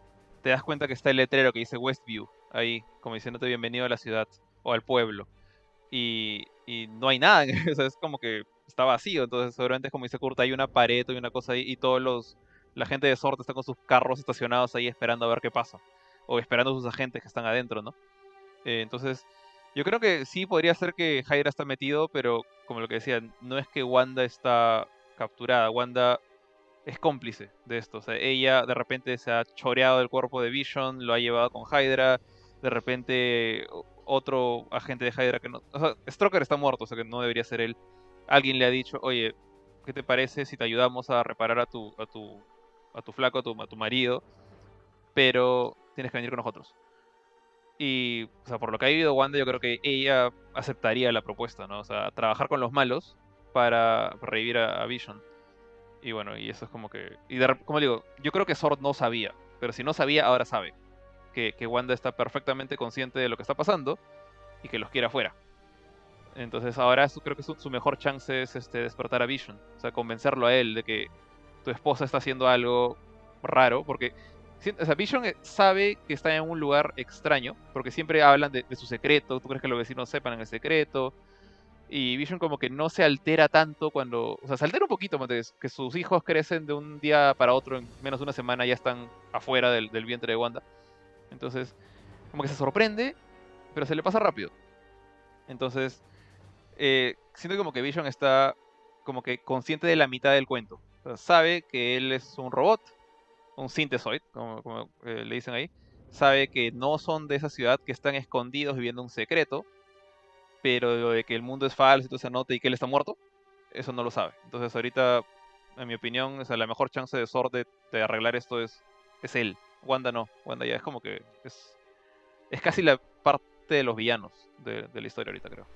te das cuenta que está el letrero que dice Westview, ahí, como diciéndote bienvenido a la ciudad o al pueblo. Y, y no hay nada, o sea, es como que está vacío, entonces seguramente es como dice Kurt, hay una pared y una cosa ahí, y todos los, la gente de Sorte está con sus carros estacionados ahí esperando a ver qué pasa, o esperando a sus agentes que están adentro, ¿no? Eh, entonces, yo creo que sí podría ser que Hydra está metido, pero como lo que decía, no es que Wanda está capturada, Wanda es cómplice de esto, o sea, ella de repente se ha choreado el cuerpo de Vision, lo ha llevado con Hydra, de repente otro agente de Hydra que no, o sea, Stroker está muerto, o sea que no debería ser él. Alguien le ha dicho, oye, ¿qué te parece si te ayudamos a reparar a tu, a tu, a tu flaco, a tu, a tu marido? Pero tienes que venir con nosotros. Y, o sea, por lo que ha vivido Wanda, yo creo que ella aceptaría la propuesta, ¿no? O sea, trabajar con los malos para revivir a, Vision. Y bueno, y eso es como que... Y de, como digo, yo creo que Sword no sabía, pero si no sabía, ahora sabe. Que, que Wanda está perfectamente consciente de lo que está pasando y que los quiere afuera. Entonces ahora creo que su, mejor chance es este, despertar a Vision. O sea, convencerlo a él de que tu esposa está haciendo algo raro. Porque o sea, Vision eh, sabe que está en un lugar extraño. Porque siempre hablan de, de su secreto. Tú crees que los vecinos sepan el secreto. Y Vision como que no se altera tanto cuando... O sea, se altera un poquito. Que sus hijos crecen de un día para otro. En menos de una semana ya están afuera del, vientre de Wanda. Entonces, como que se sorprende, pero se le pasa rápido. Entonces, eh, siento como que Vision está como que consciente de la mitad del cuento. O sea, sabe que él es un robot, un synthesoid, como, como, eh, le dicen ahí. Sabe que no son de esa ciudad, que están escondidos viviendo un secreto. Pero de que el mundo es falso y se nota y que él está muerto, eso no lo sabe. Entonces ahorita, en mi opinión, o sea, la mejor chance de Sword de, arreglar esto es, es él. Wanda no. Wanda ya es como que es, es casi la parte de los villanos de, de la historia ahorita, creo.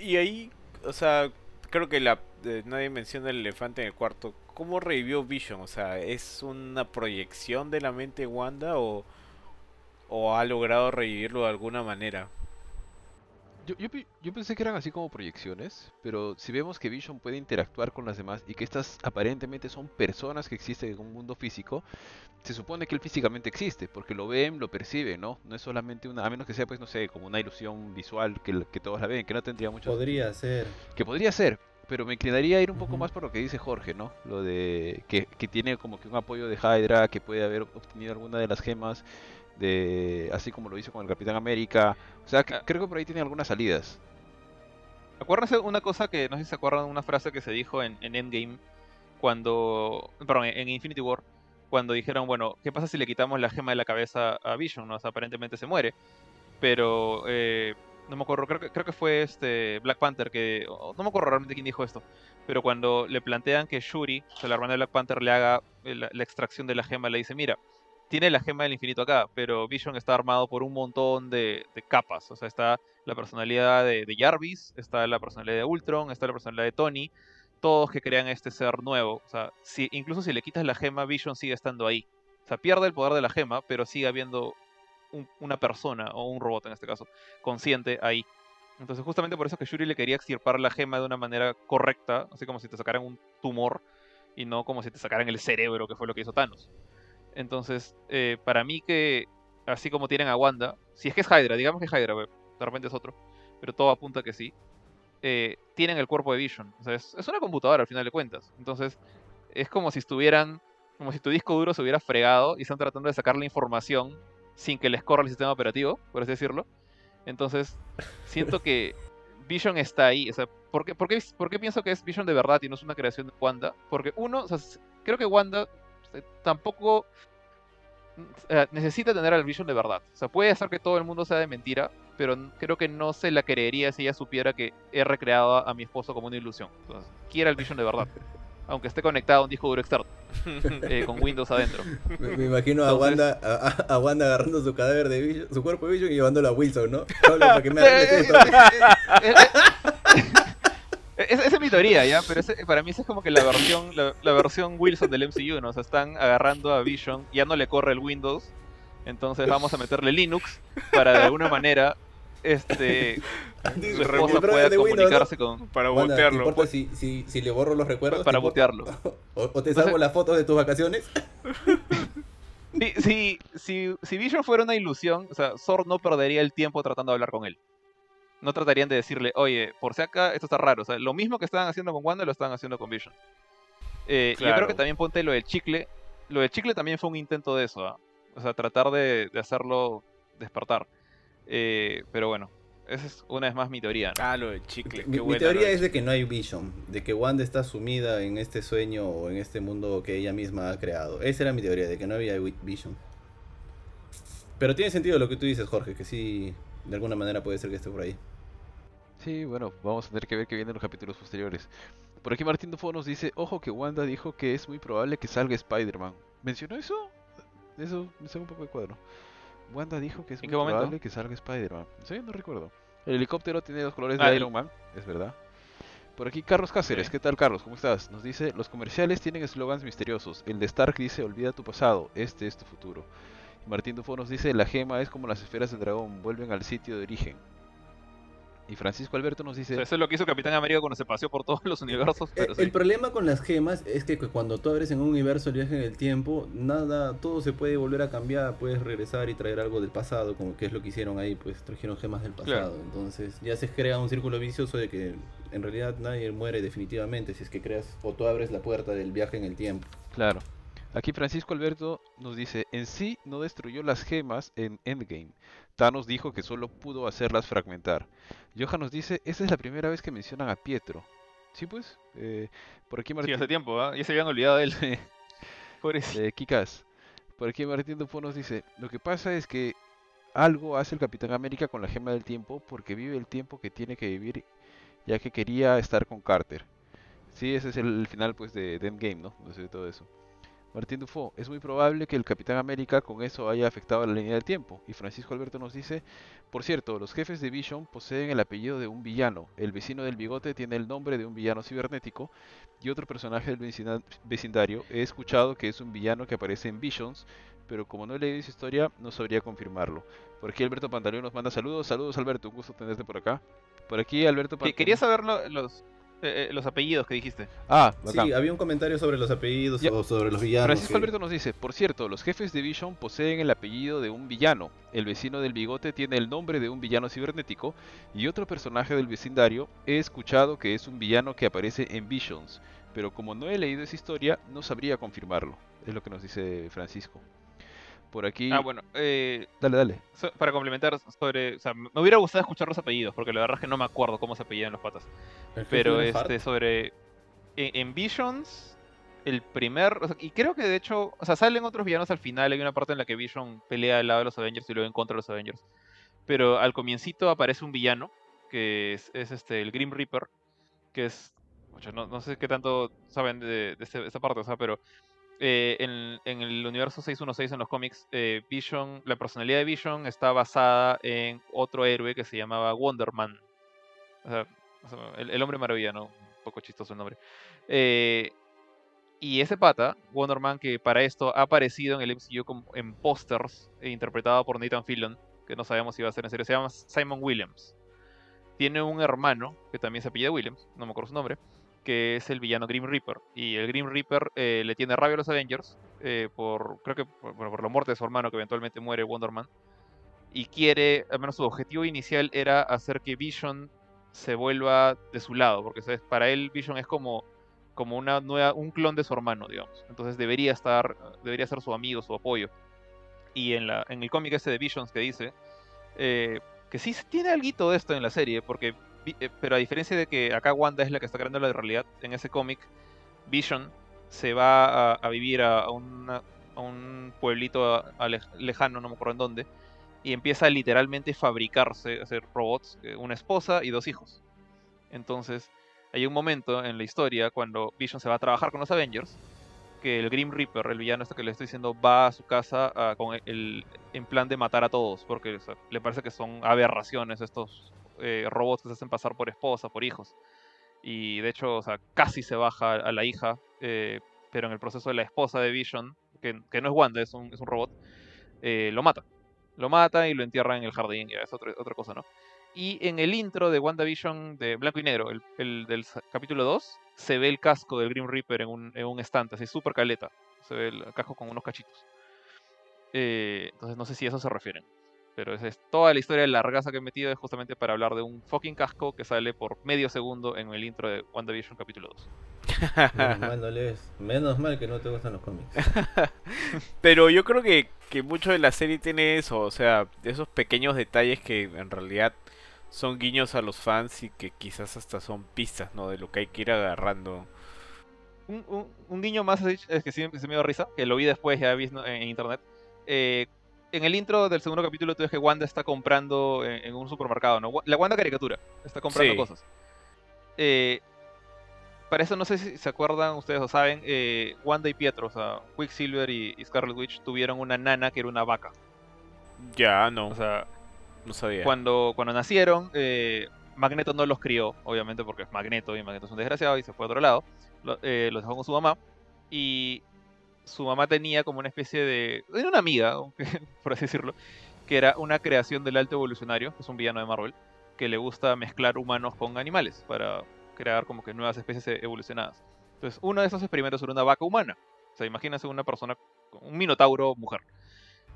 Y ahí, o sea, creo que la eh, nadie menciona el elefante en el cuarto. ¿Cómo revivió Vision? O sea, ¿es una proyección de la mente de Wanda o, o ha logrado revivirlo de alguna manera? Yo, yo, yo pensé que eran así como proyecciones, pero si vemos que Vision puede interactuar con las demás y que estas aparentemente son personas que existen en un mundo físico, se supone que él físicamente existe, porque lo ven, lo perciben, ¿no? No es solamente una, a menos que sea, pues, no sé, como una ilusión visual que, que todos la ven, que no tendría mucho Podría ser. que podría ser, pero me inclinaría a ir un poco más por lo que dice Jorge, ¿no? Lo de que, que tiene como que un apoyo de Hydra, que puede haber obtenido alguna de las gemas, de así como lo hizo con el Capitán América. O sea, que- Ah. creo que por ahí tiene algunas salidas. Acuérdense una cosa que, no sé si se acuerdan, una frase que se dijo en, en Endgame, cuando, perdón, en Infinity War, cuando dijeron, bueno, ¿qué pasa si le quitamos la gema de la cabeza a Vision? ¿no? O sea, aparentemente se muere, pero eh, no me acuerdo, creo que, creo que fue este Black Panther que, no me acuerdo realmente quién dijo esto, pero cuando le plantean que Shuri, o sea, la hermana de Black Panther, le haga eh, la, la extracción de la gema, le dice, mira, tiene la gema del infinito acá, pero Vision está armado por un montón de, capas, o sea, está la personalidad de, de Jarvis, está la personalidad de Ultron, está la personalidad de Tony, todos que crean este ser nuevo. O sea, si, incluso si le quitas la gema, Vision sigue estando ahí. O sea, pierde el poder de la gema, pero sigue habiendo un- una persona, o un robot en este caso, consciente ahí. Entonces, justamente por eso es que Shuri le quería extirpar la gema de una manera correcta, así como si te sacaran un tumor y no como si te sacaran el cerebro, que fue lo que hizo Thanos. Entonces, eh, para mí que, así como tienen a Wanda, si es que es Hydra, digamos que es Hydra, de repente es otro, pero todo apunta que sí, eh, tienen el cuerpo de Vision. O sea, es, es una computadora al final de cuentas. Entonces, es como si estuvieran, como si tu disco duro se hubiera fregado y están tratando de sacar la información sin que les corra el sistema operativo, por así decirlo. Entonces, siento que Vision está ahí. O sea, ¿por qué, por qué- por qué pienso que es Vision de verdad y no es una creación de Wanda? Porque uno, o sea, creo que Wanda tampoco eh, necesita tener al Vision de verdad. O sea, puede hacer que todo el mundo sea de mentira, pero creo que no se la creería si ella supiera que he recreado a, a mi esposo como una ilusión. Entonces, quiere al Vision de verdad. aunque esté conectado a un disco duro externo, eh, con Windows adentro. Me, me imagino a, Wanda, a, Wanda agarrando su cadáver de Vision, su cuerpo de Vision y llevándolo a Wilson, ¿no? Pablo, para que me esto. Esa es mi teoría, ¿ya? Pero ese- para mí esa es como que la versión, la, la versión Wilson del MCU, ¿no? O sea, están agarrando a Vision, ya no le corre el Windows, entonces vamos a meterle Linux para de alguna manera este su "El esposa pueda de Windows, ¿no? comunicarse con Para Wanda, ¿te botearlo. importa si, si, si le borro los recuerdos? para botearlo. O, o te salvo las fotos de tus vacaciones. Si, si, si, si Vision fuera una ilusión, o sea, Sword no perdería el tiempo tratando de hablar con él. No tratarían de decirle, oye, por si acá esto está raro. O sea, lo mismo que estaban haciendo con Wanda lo estaban haciendo con Vision. Eh, y Yo creo Claro. que también ponte lo del chicle. Lo del chicle también fue un intento de eso. ¿ah? O sea, tratar de, de hacerlo despertar. Eh, pero bueno, esa es una vez más mi teoría. ¿no? Ah, lo del chicle. Mi, Qué mi buena teoría es de que no hay Vision, de que Wanda está sumida en este sueño o en este mundo que ella misma ha creado. Esa era mi teoría, de que no había Vision. Pero tiene sentido lo que tú dices, Jorge, que sí, de alguna manera puede ser que esté por ahí. Sí, bueno, vamos a tener que ver qué viene en los capítulos posteriores. Por aquí Martín Dufo nos dice, ojo que Wanda dijo que es muy probable que salga Spider-Man. ¿Mencionó eso? Eso me saca un poco de cuadro. Wanda dijo que es ¿En muy momento? probable que salga Spider-Man. Sí, no recuerdo. El helicóptero tiene los colores Ah, de Iron Man, es verdad. Por aquí Carlos Cáceres, Ok. ¿qué tal Carlos? ¿Cómo estás? Nos dice, los comerciales tienen eslogans misteriosos. El de Stark dice, olvida tu pasado, este es tu futuro. Martín Dufo nos dice, la gema es como las esferas del dragón, vuelven al sitio de origen. Y Francisco Alberto nos O dice, sea, eso es lo que hizo Capitán América cuando se paseó por todos los universos. Eh, sí. El problema con las gemas es que cu- cuando tú abres en un universo el viaje en el tiempo, nada, todo se puede volver a cambiar, puedes regresar y traer algo del pasado, como que es lo que hicieron ahí, pues trajeron gemas del pasado. Claro. Entonces ya se crea un círculo vicioso de que en realidad nadie muere definitivamente si es que creas o tú abres la puerta del viaje en el tiempo. Claro. Aquí Francisco Alberto nos dice, en sí no destruyó las gemas en Endgame. Thanos dijo que solo pudo hacerlas fragmentar. Johan nos dice, esta es la primera vez que mencionan a Pietro. Sí, pues. eh, por aquí Sí, Martín... hace tiempo, ¿ah? Ya se habían olvidado de él. Pobrecito. de Kikas. Por aquí Martín Dufo nos dice, lo que pasa es que algo hace el Capitán América con la gema del tiempo porque vive el tiempo que tiene que vivir ya que quería estar con Carter. Sí, ese es el, el final pues de, de Endgame, ¿no? No sé, todo eso. Martín Dufo, es muy probable que el Capitán América con eso haya afectado a la línea del tiempo. Y Francisco Alberto nos dice, por cierto, los jefes de Vision poseen el apellido de un villano. El vecino del bigote tiene el nombre de un villano cibernético. Y otro personaje del vecindario, he escuchado que es un villano que aparece en Visions, pero como no he leído su historia, no sabría confirmarlo. Por aquí Alberto Pantaleón nos manda saludos. Saludos Alberto, un gusto tenerte por acá. Por aquí Alberto Pantaleón. Quería saber lo- los, eh, eh, los apellidos que dijiste. Ah, bacán. Sí, había un comentario sobre los apellidos Ya. o sobre los villanos. Francisco que- Alberto nos dice, por cierto, los jefes de Vision poseen el apellido de un villano. El vecino del bigote tiene el nombre de un villano cibernético y otro personaje del vecindario he escuchado que es un villano que aparece en Visions, pero como no he leído esa historia, no sabría confirmarlo. Es lo que nos dice Francisco. Por aquí... Ah, bueno, eh, Dale, dale. so- para complementar sobre... O sea, me hubiera gustado escuchar los apellidos, porque la verdad es que no me acuerdo cómo se apellidan los patas. Pero de Hart. este, sobre... En, en Visions, el primer... o sea, y creo que de hecho... O sea, salen otros villanos al final. Hay una parte en la que Vision pelea al lado de los Avengers y luego en contra de los Avengers. Pero al comiencito aparece un villano, que es, es este, el Grim Reaper, que es... No, no sé qué tanto saben de, de este- esta parte, o sea, pero eh, en, el universo 616 en los cómics, eh, Vision, la personalidad de Vision está basada en otro héroe que se llamaba Wonder Man. O sea, el, hombre maravilla, ¿no? Un poco chistoso el nombre. Eh, y ese pata, Wonder Man, que para esto ha aparecido en el MCU como, en pósters, e interpretado por Nathan Fillion, que no sabemos si va a ser en serio, se llama Simon Williams. Tiene un hermano, que también se apellida Williams, no me acuerdo su nombre, que es el villano Grim Reaper. Y el Grim Reaper eh, le tiene rabia a los Avengers eh, por, creo que por, la muerte de su hermano, que eventualmente muere Wonder Man. Y quiere, al menos su objetivo inicial era hacer que Vision se vuelva de su lado, porque para él Vision es como, como una nueva, un clon de su hermano, digamos. Entonces debería estar, debería ser su amigo, su apoyo. Y en, la, en el cómic ese de Visions que dice, eh, que sí tiene algo de esto en la serie, porque pero a diferencia de que acá Wanda es la que está creando la realidad, en ese cómic Vision se va a, vivir a, un pueblito lejano, no me acuerdo en dónde, y empieza a literalmente fabricarse, hacer robots, eh, una esposa y dos hijos. Entonces, hay un momento en la historia cuando Vision se va a trabajar con los Avengers que el Grim Reaper, el villano este que le estoy diciendo, va a su casa ah, con el, en plan de matar a todos, porque le parece que son aberraciones estos eh, robots que se hacen pasar por esposa, por hijos. Y de hecho, o sea, casi se baja a la hija, eh, pero en el proceso de la esposa de Vision, que, que no es Wanda, es un, es un robot, eh, lo mata. Lo mata y lo entierra en el jardín, ya es otra, otra cosa, ¿no? Y en el intro de WandaVision de blanco y negro, el, el del capítulo 2, se ve el casco del Grim Reaper en un, en un estante, así súper caleta. Se ve el casco con unos cachitos. Eh, entonces no sé si a eso se refieren. Pero esa es toda la historia de largaza que he metido es justamente para hablar de un fucking casco que sale por medio segundo en el intro de WandaVision capítulo 2. Menos mal, no lees. Menos mal que no te gustan los cómics. Pero yo creo que, que mucho de la serie tiene eso, o sea, esos pequeños detalles que en realidad son guiños a los fans y que quizás hasta son pistas, ¿no? De lo que hay que ir agarrando. un, un- un guiño más es que sí se me dio risa, que lo vi después, ya vi en internet. Eh, en el intro del segundo capítulo tú ves que Wanda está comprando en, en un supermercado, ¿no? La Wanda caricatura, está comprando Sí. cosas. Eh, para eso no sé si se acuerdan ustedes o saben, eh, Wanda y Pietro, o sea, Quicksilver y, y Scarlet Witch tuvieron una nana que era una vaca. Ya, no, O sea, no sabía. cuando, cuando nacieron, eh, Magneto no los crió, obviamente porque es Magneto y Magneto es un desgraciado y se fue a otro lado. Lo- eh, los dejó con su mamá y su mamá tenía como una especie de... Era una amiga, por así decirlo, que era una creación del alto evolucionario, que es un villano de Marvel, que le gusta mezclar humanos con animales para crear como que nuevas especies evolucionadas. Entonces, uno de esos experimentos era una vaca humana. O sea, imagínense una persona, un minotauro mujer.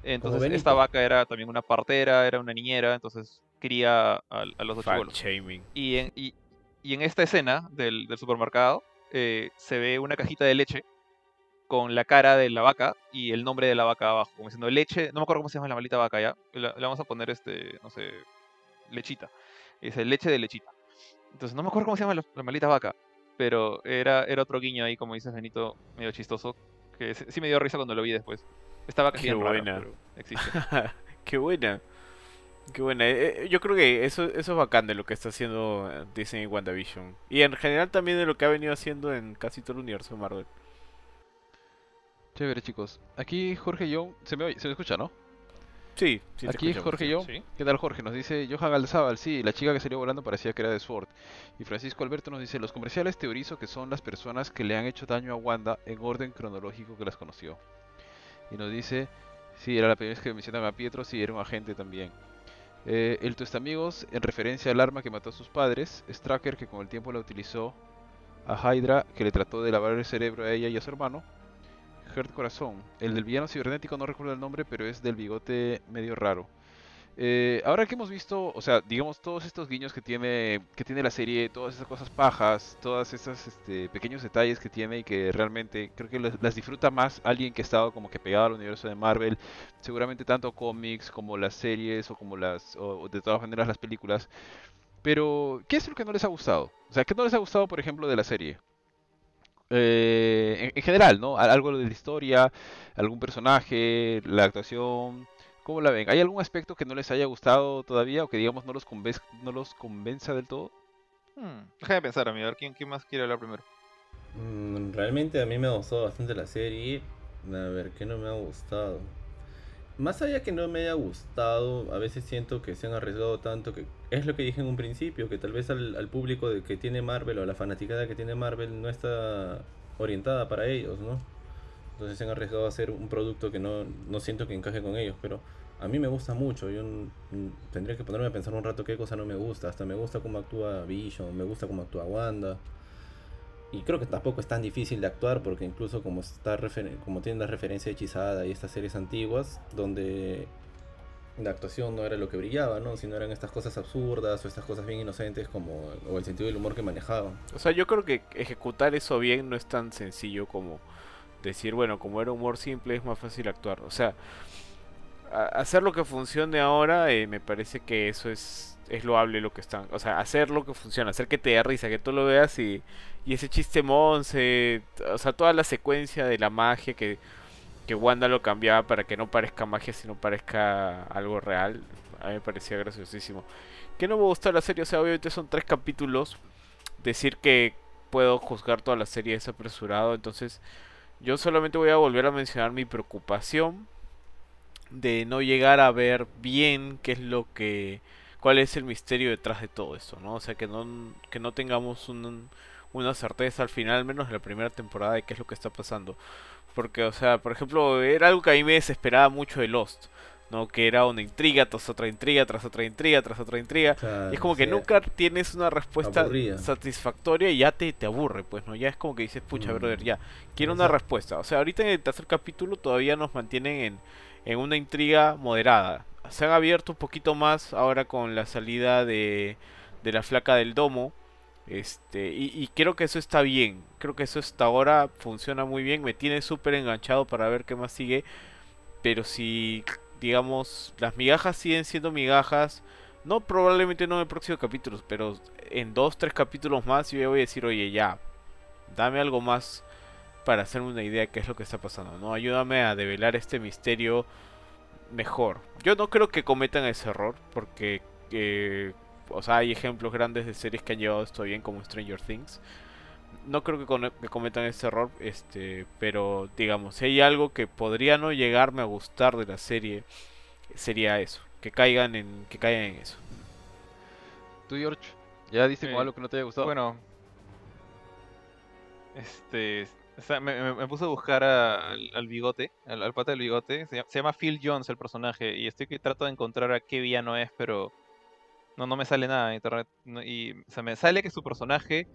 Entonces, esta vaca era también una partera, era una niñera, entonces cría a, a los dos. Y en, y, y en esta escena del, del supermercado eh, se ve una cajita de leche con la cara de la vaca y el nombre de la vaca abajo, como diciendo leche, no me acuerdo cómo se llama la maldita vaca ya, le, vamos a poner este, no sé, lechita. Dice leche de lechita. Entonces no me acuerdo cómo se llama la, la maldita vaca, pero era, era otro guiño ahí, como dices Benito, medio chistoso, que sí me dio risa cuando lo vi después. Esta vaca es Qué rara, buena. pero existe. Qué buena. Qué buena. Eh, eh, Yo creo que eso, eso es bacán de lo que está haciendo eh, Disney y WandaVision. Y en general también de lo que ha venido haciendo en casi todo el universo de Marvel. Chévere, chicos. Aquí Jorge Young, se me, oye- se me escucha, ¿no? Sí, sí. Aquí. Jorge Young. ¿Sí? ¿Qué tal, Jorge? Nos dice Johan Alzábal, sí, la chica que salió volando parecía que era de Sword. Y Francisco Alberto nos dice, los comerciales teorizo que son las personas que le han hecho daño a Wanda en orden cronológico que las conoció. Y nos dice, sí, era la primera vez que mencionan a Pietro, sí, era un agente también. Eh, el Amigos, en referencia al arma que mató a sus padres, Stracker, que con el tiempo la utilizó a Hydra, que le trató de lavar el cerebro a ella y a su hermano. Hurt Corazón, el del villano cibernético, no recuerdo el nombre, pero es del bigote medio raro. Eh, ahora que hemos visto, o sea, digamos, todos estos guiños que tiene, que tiene la serie, todas esas cosas pajas, todas esas este, pequeños detalles que tiene y que realmente creo que las, disfruta más alguien que ha estado como que pegado al universo de Marvel, seguramente tanto cómics como las series o como las, o de todas maneras las películas. Pero, ¿qué es lo que no les ha gustado? O sea, ¿qué no les ha gustado, por ejemplo, de la serie? Eh, en, en general, ¿no? Al- Algo de la historia, algún personaje, la actuación, ¿Cómo la ven? ¿Hay algún aspecto que no les haya gustado todavía o que digamos no los, convez- no los convenza del todo? Hmm, Déjame pensar, amigo, a ver quién, quién más quiere hablar primero. Mm, Realmente a mí me ha gustado bastante la serie. A ver, ¿qué no me ha gustado? Más allá que no me haya gustado, a veces siento que se han arriesgado tanto que es lo que dije en un principio, que tal vez al, al público de que tiene Marvel o la fanaticada que tiene Marvel no está orientada para ellos, ¿no? Entonces se han arriesgado a hacer un producto que no, no siento que encaje con ellos, pero a mí me gusta mucho. Yo tendría que ponerme a pensar un rato qué cosa no me gusta. Hasta me gusta cómo actúa Vision, me gusta cómo actúa Wanda. Y creo que tampoco es tan difícil de actuar porque incluso como está como tiene la referencia hechizada y estas series antiguas donde la actuación no era lo que brillaba, ¿no? Sino eran estas cosas absurdas o estas cosas bien inocentes como o el sentido del humor que manejaban. O sea, yo creo que ejecutar eso bien no es tan sencillo como decir, bueno, como era humor simple es más fácil actuar. O sea, hacer lo que funcione ahora eh, me parece que eso es, es loable lo que están. O sea, hacer lo que funciona, hacer que te dé risa, que tú lo veas y, y ese chiste monse, o sea, toda la secuencia de la magia que, que Wanda lo cambiaba para que no parezca magia, sino parezca algo real, a mí me parecía graciosísimo. Que no me gustó la serie, o sea, obviamente son tres capítulos decir que puedo juzgar toda la serie desapresurado. Entonces, yo solamente voy a volver a mencionar mi preocupación de no llegar a ver bien qué es lo que cuál es el misterio detrás de todo esto, ¿no? O sea, que no que no tengamos una certeza al final, al menos de la primera temporada, de qué es lo que está pasando. Porque, o sea, por ejemplo, era algo que a mí me desesperaba mucho de Lost. ¿no? Que era una intriga tras otra intriga, tras otra intriga, tras otra intriga. y es como que nunca tienes una respuesta satisfactoria y ya te, te aburre, pues, ¿no? Ya es como que dices, pucha, mm. brother, ya, quiero una respuesta. O sea, ahorita en el tercer capítulo todavía nos mantienen en, en una intriga moderada. Se han abierto un poquito más ahora con la salida de, de la flaca del domo. Este, y, creo que eso está bien. Creo que eso hasta ahora funciona muy bien. Me tiene súper enganchado para ver qué más sigue. Pero si digamos, las migajas siguen siendo migajas. No, probablemente no en el próximo capítulo, pero en dos, tres capítulos más yo voy a decir, oye, ya, dame algo más para hacerme una idea de qué es lo que está pasando, ¿no? Ayúdame a develar este misterio mejor. Yo no creo que cometan ese error, porque, eh, o sea, hay ejemplos grandes de series que han llevado esto bien, como Stranger Things no creo que, cometan ese error, este, pero digamos, si hay algo que podría no llegarme a gustar de la serie, sería eso, que caigan en, que caigan en eso. ¿Tú, George? ¿Ya diste como algo que no te haya gustado? Bueno, este, me, puse a buscar al, bigote, al, pata del bigote, se llama, Phil Jones el personaje, y estoy que trato de encontrar a qué villano es, pero no, no me sale nada en internet, y se me sale que su personaje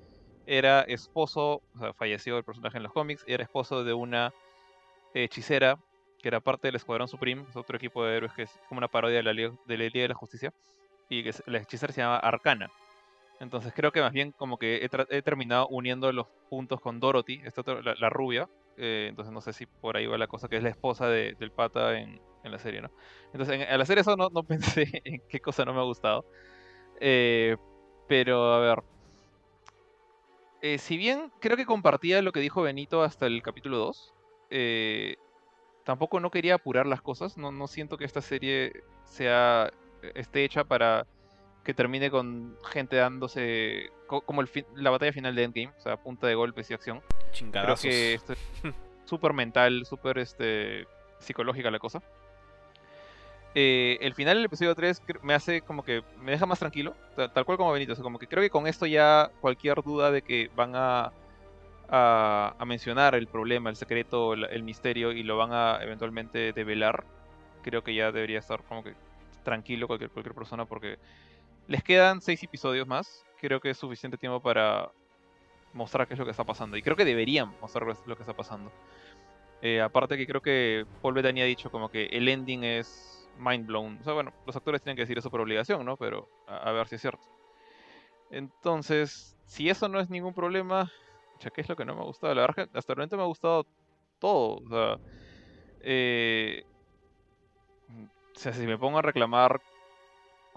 era esposo, o sea, falleció el personaje en los cómics, y era esposo de una hechicera que era parte del Escuadrón Supreme, es otro equipo de héroes que es como una parodia de la, Liga de la, Justicia, y que la hechicera se llama Arcana. Entonces creo que más bien como que he, terminado uniendo los puntos con Dorothy, esta la, rubia, eh, entonces no sé si por ahí va la cosa, que es la esposa del pata en, la serie, ¿no? Entonces al hacer eso no, no, pensé en qué cosa no me ha gustado. Eh, pero a ver, eh, si bien creo que compartía lo que dijo Benito hasta el capítulo 2, eh, tampoco no quería apurar las cosas. No, no siento que esta serie sea esté hecha para que termine con gente dándose como el la batalla final de Endgame, o sea, punta de golpes y acción. Creo que esto es súper mental, súper este, psicológica la cosa. Eh, el final del episodio 3 me hace como que me deja más tranquilo, tal cual como Benito, como que creo que con esto ya cualquier duda de que van a, a, mencionar el problema, el secreto, el, misterio y lo van a eventualmente develar, creo que ya debería estar como que tranquilo cualquier, cualquier persona porque les quedan seis episodios más, creo que es suficiente tiempo para mostrar qué es lo que está pasando y creo que deberían mostrar lo que está pasando. Eh, aparte que creo que Paul Bettany ha dicho como que el ending es mind blown. O sea, bueno, los actores tienen que decir eso por obligación, ¿no? Pero a, ver si es cierto. Entonces, si eso no es ningún problema, ya ¿qué es lo que no me ha gustado? La verdad hasta el momento me ha gustado todo. O sea, eh, o sea, si me pongo a reclamar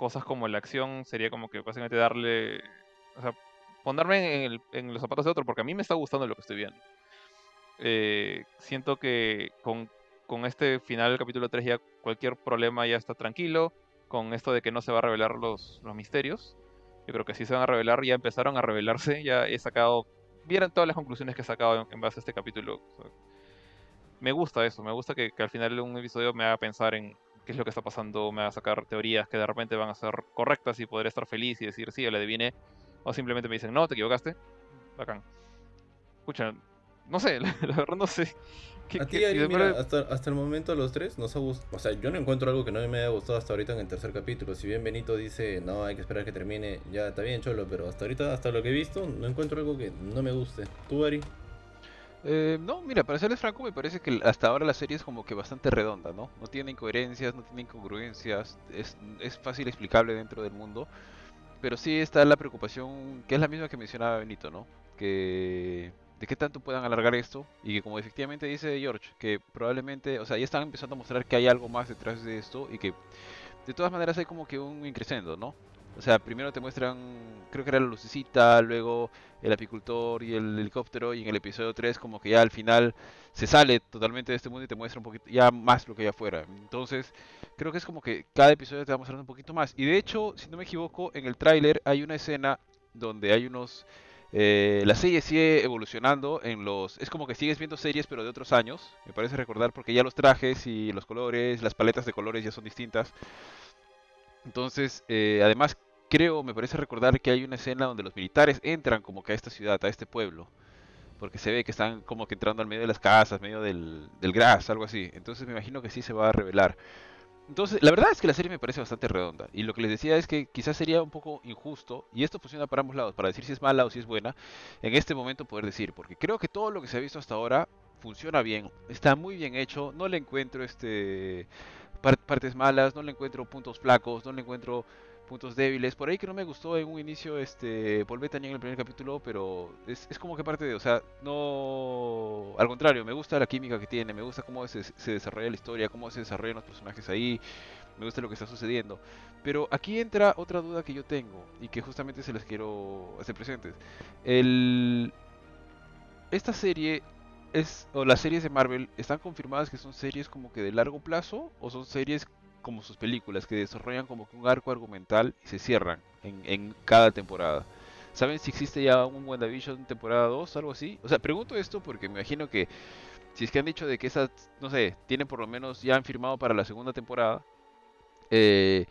cosas como la acción, sería como que básicamente darle. O sea, ponerme en, en los zapatos de otro, porque a mí me está gustando lo que estoy viendo. Eh, siento que con con este final del capítulo 3 ya cualquier problema ya está tranquilo. Con esto de que no se va a revelar los, los misterios. Yo creo que sí se van a revelar, ya empezaron a revelarse. Ya he sacado. Vieron todas las conclusiones que he sacado en, base a este capítulo. me gusta eso, me gusta que, al final de un episodio me haga pensar en qué es lo que está pasando, me haga sacar teorías que de repente van a ser correctas y poder estar feliz y decir sí, le adiviné. O simplemente me dicen, no, te equivocaste. Bacán. Escucha, no sé, la verdad no sé a ti, Ari, mira, hasta, hasta, el momento los tres nos ha gustado. O sea, yo no encuentro algo que no me haya gustado hasta ahorita en el tercer capítulo. Si bien Benito dice, no, hay que esperar que termine, ya está bien, cholo. Pero hasta ahorita, hasta lo que he visto, no encuentro algo que no me guste. ¿Tú, Ari? Eh, no, mira, para serles franco, me parece que hasta ahora la serie es como que bastante redonda, ¿no? No tiene incoherencias, no tiene incongruencias, es, es fácil explicable dentro del mundo. Pero sí está la preocupación, que es la misma que mencionaba Benito, ¿no? Que de qué tanto puedan alargar esto y que como efectivamente dice George, que probablemente, o sea, ya están empezando a mostrar que hay algo más detrás de esto y que de todas maneras hay como que un increscendo, ¿no? O sea, primero te muestran, creo que era la lucecita, luego el apicultor y el helicóptero, y en el episodio 3 como que ya al final se sale totalmente de este mundo y te muestra un poquito ya más lo que hay afuera. Entonces, creo que es como que cada episodio te va mostrando un poquito más. Y de hecho, si no me equivoco, en el tráiler hay una escena donde hay unos Eh, la serie sigue evolucionando en los... Es como que sigues viendo series pero de otros años, me parece recordar, porque ya los trajes y los colores, las paletas de colores ya son distintas. Entonces, eh, además creo, me parece recordar que hay una escena donde los militares entran como que a esta ciudad, a este pueblo. Porque se ve que están como que entrando al medio de las casas, medio del, del gras, algo así. Entonces me imagino que sí se va a revelar. Entonces, la verdad es que la serie me parece bastante redonda. Y lo que les decía es que quizás sería un poco injusto, y esto funciona para ambos lados, para decir si es mala o si es buena, en este momento poder decir, porque creo que todo lo que se ha visto hasta ahora funciona bien, está muy bien hecho, no le encuentro este partes malas, no le encuentro puntos flacos, no le encuentro puntos débiles. Por ahí que no me gustó en un inicio este Paul Bettany en el primer capítulo, pero es, es, como que parte de, o sea, no... Al contrario, me gusta la química que tiene, me gusta cómo se, se desarrolla la historia, cómo se desarrollan los personajes ahí, me gusta lo que está sucediendo. Pero aquí entra otra duda que yo tengo y que justamente se les quiero hacer presentes. El... Esta serie es, o las series de Marvel, ¿están confirmadas que son series como que de largo plazo o son series como sus películas, que desarrollan como que un arco argumental y se cierran en, en cada temporada. ¿Saben si existe ya un WandaVision temporada 2, algo así? O sea, pregunto esto porque me imagino que si es que han dicho de que esas, no sé, tienen por lo menos, ya han firmado para la segunda temporada, eh,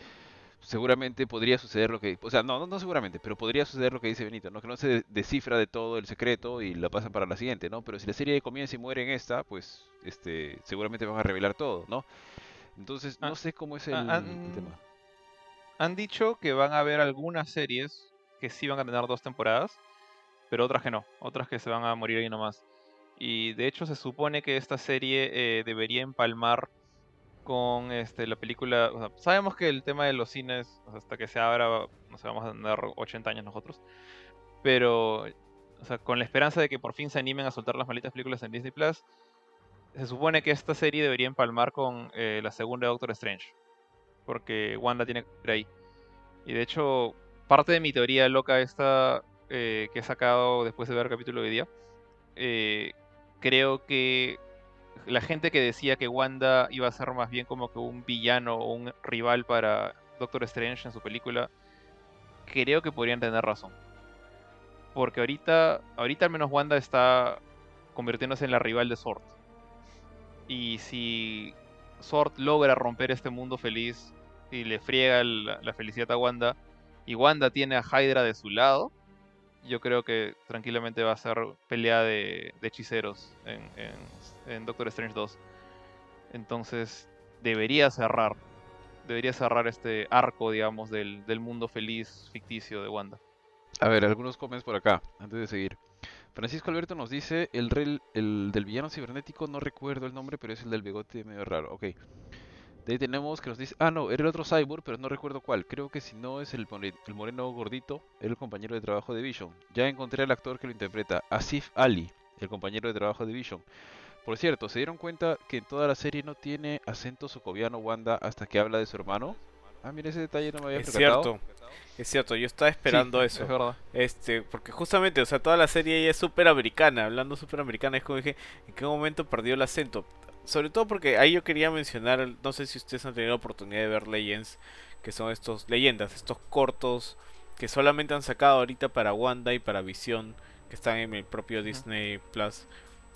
seguramente podría suceder lo que, o sea, no, no, no, seguramente, pero podría suceder lo que dice Benito, ¿no? Que no se descifra de todo el secreto y la pasan para la siguiente, ¿no? Pero si la serie comienza y muere en esta, pues, este, seguramente van a revelar todo, ¿no? Entonces, ah, no sé cómo es el, han, tema. Han dicho que van a haber algunas series que sí van a tener dos temporadas, pero otras que no, otras que se van a morir ahí nomás. Y de hecho se supone que esta serie eh, debería empalmar con este, la película. O sea, sabemos que el tema de los cines, hasta que se abra, no sé, vamos a tener 80 años nosotros. Pero, o sea, con la esperanza de que por fin se animen a soltar las malditas películas en Disney Plus, se supone que esta serie debería empalmar con eh, la segunda de Doctor Strange. Porque Wanda tiene que ir ahí. Y de hecho, parte de mi teoría loca esta eh, que he sacado después de ver el capítulo de hoy día, eh, creo que la gente que decía que Wanda iba a ser más bien como que un villano o un rival para Doctor Strange en su película, creo que podrían tener razón. Porque ahorita, ahorita al menos Wanda está convirtiéndose en la rival de Sword. Y si Sword logra romper este mundo feliz y le friega la, felicidad a Wanda, y Wanda tiene a Hydra de su lado, yo creo que tranquilamente va a ser pelea de, hechiceros en, Doctor Strange 2. Entonces debería cerrar, debería cerrar este arco, digamos, del, del mundo feliz ficticio de Wanda. A ver, algunos comments por acá, antes de seguir. Francisco Alberto nos dice, el, rey, el del villano cibernético, no recuerdo el nombre, pero es el del bigote medio raro. Ok. De ahí tenemos que nos dice, ah no, era el otro cyborg, pero no recuerdo cuál. Creo que si no es el, el moreno gordito, era el compañero de trabajo de Vision. Ya encontré al actor que lo interpreta, Asif Ali, el compañero de trabajo de Vision. Por cierto, ¿se dieron cuenta que en toda la serie no tiene acento socoviano Wanda hasta que habla de su hermano? Ah, mira, ese detalle no me había es cierto. Es cierto, yo estaba esperando eso. Es verdad. Este, porque justamente, o sea, toda la serie ella es súper americana, hablando súper americana, es como dije, ¿en qué momento perdió el acento? Sobre todo porque ahí yo quería mencionar, no sé si ustedes han tenido la oportunidad de ver Legends, que son estos leyendas, estos cortos que solamente han sacado ahorita para Wanda y para Visión, que están en el propio Disney Plus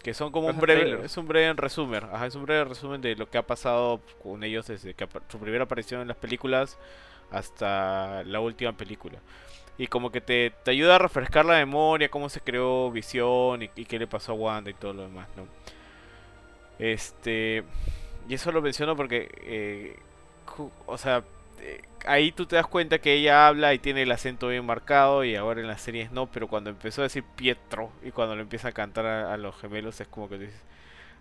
que son como un breve, es un breve resumen, ajá, es un breve resumen de lo que ha pasado con ellos desde que su primera aparición en las películas hasta la última película. Y como que te, te ayuda a refrescar la memoria, cómo se creó Visión y, qué le pasó a Wanda y todo lo demás, ¿no? Este. Y eso lo menciono porque. Eh, o sea, eh, ahí tú te das cuenta que ella habla y tiene el acento bien marcado y ahora en las series no, pero cuando empezó a decir Pietro y cuando le empieza a cantar a, los gemelos es como que dices,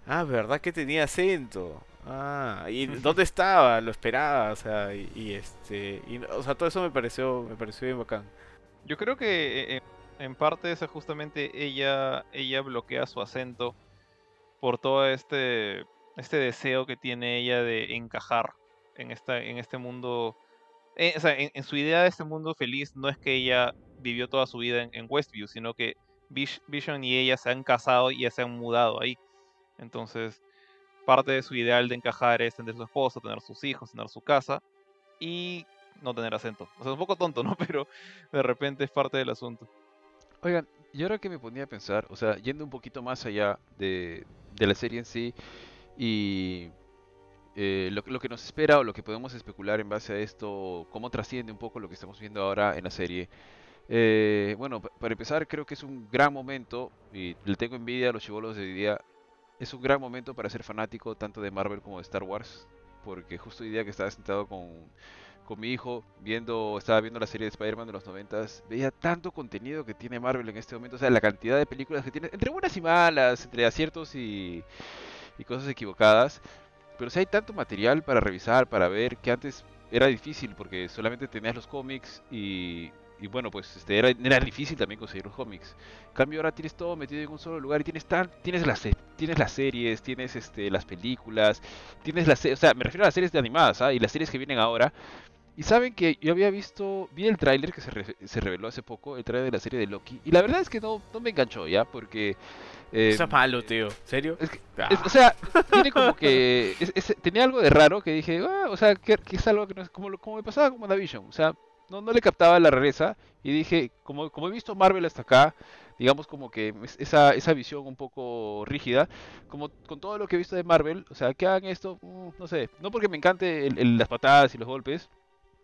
ah, ¿verdad que tenía acento? Ah, ¿y dónde estaba? Lo esperaba, o sea, y, este, y, o sea, todo eso me pareció, me pareció bien bacán. Yo creo que eh, en parte es justamente ella, ella bloquea su acento por todo este, este deseo que tiene ella de encajar en, esta, en este mundo. Eh, o sea, en, su idea de este mundo feliz no es que ella vivió toda su vida en, Westview, sino que Vision y ella se han casado y ya se han mudado ahí. Entonces, parte de su ideal de encajar es tener su esposo, tener sus hijos, tener su casa y no tener acento. O sea, es un poco tonto, ¿no? Pero de repente es parte del asunto. Oigan, y ahora que me ponía a pensar, o sea, yendo un poquito más allá de, de la serie en sí y eh, lo, lo que nos espera o lo que podemos especular en base a esto, cómo trasciende un poco lo que estamos viendo ahora en la serie. Eh, bueno, pa- para empezar, creo que es un gran momento, y le tengo envidia a los chivolos de hoy día, es un gran momento para ser fanático tanto de Marvel como de Star Wars, porque justo hoy día que estaba sentado con, con mi hijo, viendo, estaba viendo la serie de Spider-Man de los 90, veía tanto contenido que tiene Marvel en este momento, o sea, la cantidad de películas que tiene, entre buenas y malas, entre aciertos y, y cosas equivocadas, pero si hay tanto material para revisar, para ver, que antes era difícil porque solamente tenías los cómics y, y bueno, pues este, era, era difícil también conseguir los cómics. En cambio ahora tienes todo metido en un solo lugar y tienes tan, tienes las tienes las series, tienes este las películas, tienes las, o sea, me refiero a las series de animadas, ¿ah? y las series que vienen ahora. Y saben que yo había visto, vi el tráiler que se, re- se reveló hace poco, el tráiler de la serie de Loki, y la verdad es que no, no me enganchó ya, porque eh, Eso es malo, tío. ¿Serio? es que- Ah. es- o sea, tiene como que. es- tenía algo de raro que dije, "Ah, o sea, que, que es algo que no es como, como me pasaba con WandaVision. O sea, no, no le captaba la rareza. Y dije, como, como he visto Marvel hasta acá, digamos como que es- esa, esa visión un poco rígida, como con todo lo que he visto de Marvel, o sea, que hagan esto, mm, no sé, no porque me encante el- el- las patadas y los golpes,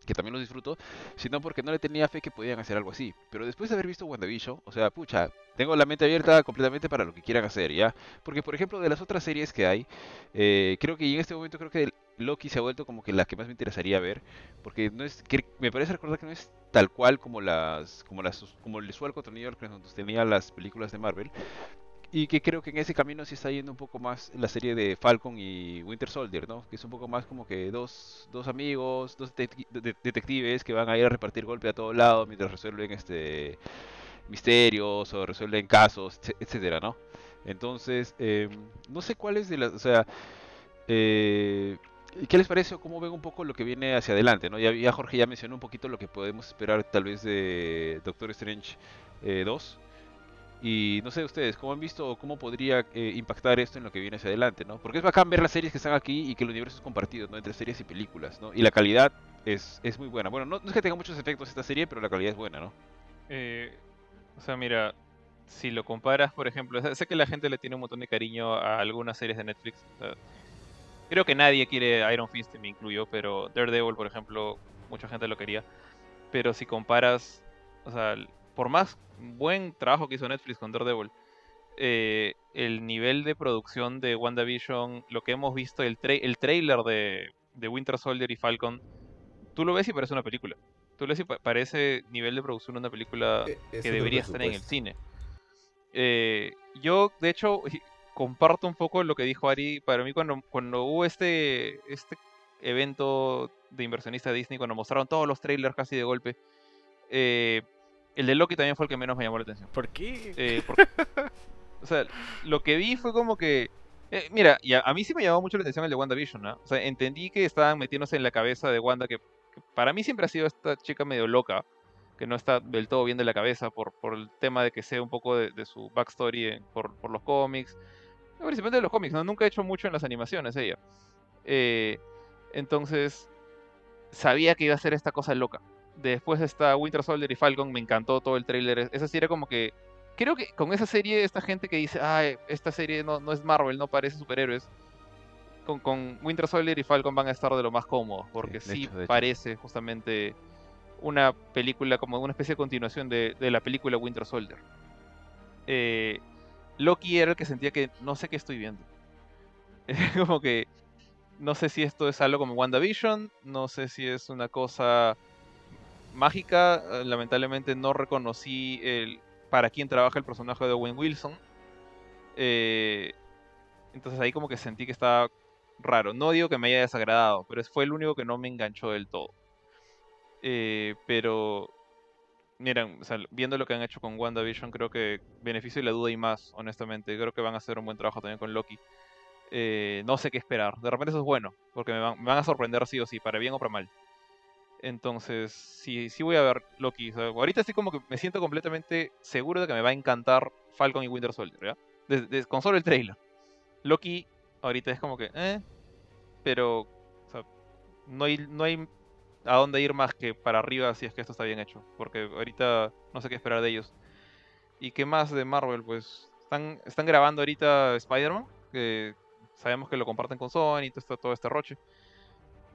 que también los disfruto, sino porque no le tenía fe que podían hacer algo así. Pero después de haber visto WandaVision, o sea, pucha, tengo la mente abierta completamente para lo que quieran hacer, ¿ya? Porque, por ejemplo, de las otras series que hay, eh, creo que en este momento creo que Loki se ha vuelto como que la que más me interesaría ver, porque no es, me parece recordar que no es tal cual como las, como las, como el usual contenido que nos tenía las películas de Marvel, y que creo que en ese camino sí está yendo un poco más la serie de Falcon y Winter Soldier, ¿no? Que es un poco más como que dos, dos amigos, dos detec- de- detectives que van a ir a repartir golpe a todo lado mientras resuelven este misterios o resuelven casos, etc- etcétera, ¿no? Entonces, eh, no sé cuáles de las, o sea, eh, ¿qué les parece o cómo ven un poco lo que viene hacia adelante, ¿no? Ya, ya Jorge ya mencionó un poquito lo que podemos esperar tal vez de Doctor Strange eh, 2. Y no sé ustedes, ¿cómo han visto o cómo podría eh, impactar esto en lo que viene hacia adelante, ¿no? Porque es bacán ver las series que están aquí y que el universo es compartido, ¿no? Entre series y películas, ¿no? Y la calidad es, es muy buena. Bueno, no, es que tenga muchos efectos esta serie, pero la calidad es buena, ¿no? Eh, o sea, mira, si lo comparas, por ejemplo, sé que la gente le tiene un montón de cariño a algunas series de Netflix. creo que nadie quiere Iron Fist, me incluyo, pero Daredevil, por ejemplo, mucha gente lo quería. Pero si comparas, o sea, por más buen trabajo que hizo Netflix con Daredevil, eh, el nivel de producción de WandaVision, lo que hemos visto, el, tra- el trailer de, de Winter Soldier y Falcon, tú lo ves y parece una película. Tú lo ves y pa- parece nivel de producción de una película Eh, ese que debería estar en el cine. Eh, yo, de hecho, comparto un poco lo que dijo Ari. Para mí, cuando, cuando hubo este, este evento de inversionista de Disney, cuando mostraron todos los trailers casi de golpe, eh, el de Loki también fue el que menos me llamó la atención. ¿Por qué? Eh, porque- o sea, lo que vi fue como que. eh, mira, y a, a mí sí me llamó mucho la atención el de WandaVision, ¿no? O sea, entendí que estaban metiéndose en la cabeza de Wanda, que, que para mí siempre ha sido esta chica medio loca, que no está del todo bien de la cabeza por, por el tema de que sé un poco de, de su backstory en- por, por los cómics. No, Principalmente de los cómics, ¿no? Nunca ha hecho mucho en las animaciones ella. Eh, entonces, sabía que iba a ser esta cosa loca. Después está Winter Soldier y Falcon, me encantó todo el tráiler. Esa era como que creo que con esa serie, esta gente que dice, ah, esta serie no, no es Marvel, no parece superhéroes, con, con Winter Soldier y Falcon van a estar de lo más cómodos, porque sí, hecho, de hecho. parece justamente una película, como una especie de continuación de, de la película Winter Soldier. Eh, Loki era el que sentía que no sé qué estoy viendo. como que no sé si esto es algo como WandaVision, no sé si es una cosa mágica. eh, Lamentablemente no reconocí el para quién trabaja el personaje de Owen Wilson. Eh, entonces ahí como que sentí que estaba raro. No digo que me haya desagradado, pero fue el único que no me enganchó del todo. Eh, pero, miren, viendo lo que han hecho con WandaVision, creo que beneficio y la duda y más, honestamente. Creo que van a hacer un buen trabajo también con Loki. No sé qué esperar. De repente eso es bueno, porque me van, me van a sorprender sí o sí, para bien o para mal. Entonces, sí, sí voy a ver Loki. Ahorita estoy como que me siento completamente seguro de que me va a encantar Falcon y Winter Soldier, ¿ya? Desde- con solo el trailer. Loki, ahorita es como que, eh, pero, no hay, no hay a dónde ir más que para arriba si es que esto está bien hecho. Porque ahorita no sé qué esperar de ellos. ¿Y qué más de Marvel? Pues están, están grabando ahorita Spider-Man, que sabemos que lo comparten con Sony y todo, este- todo este roche.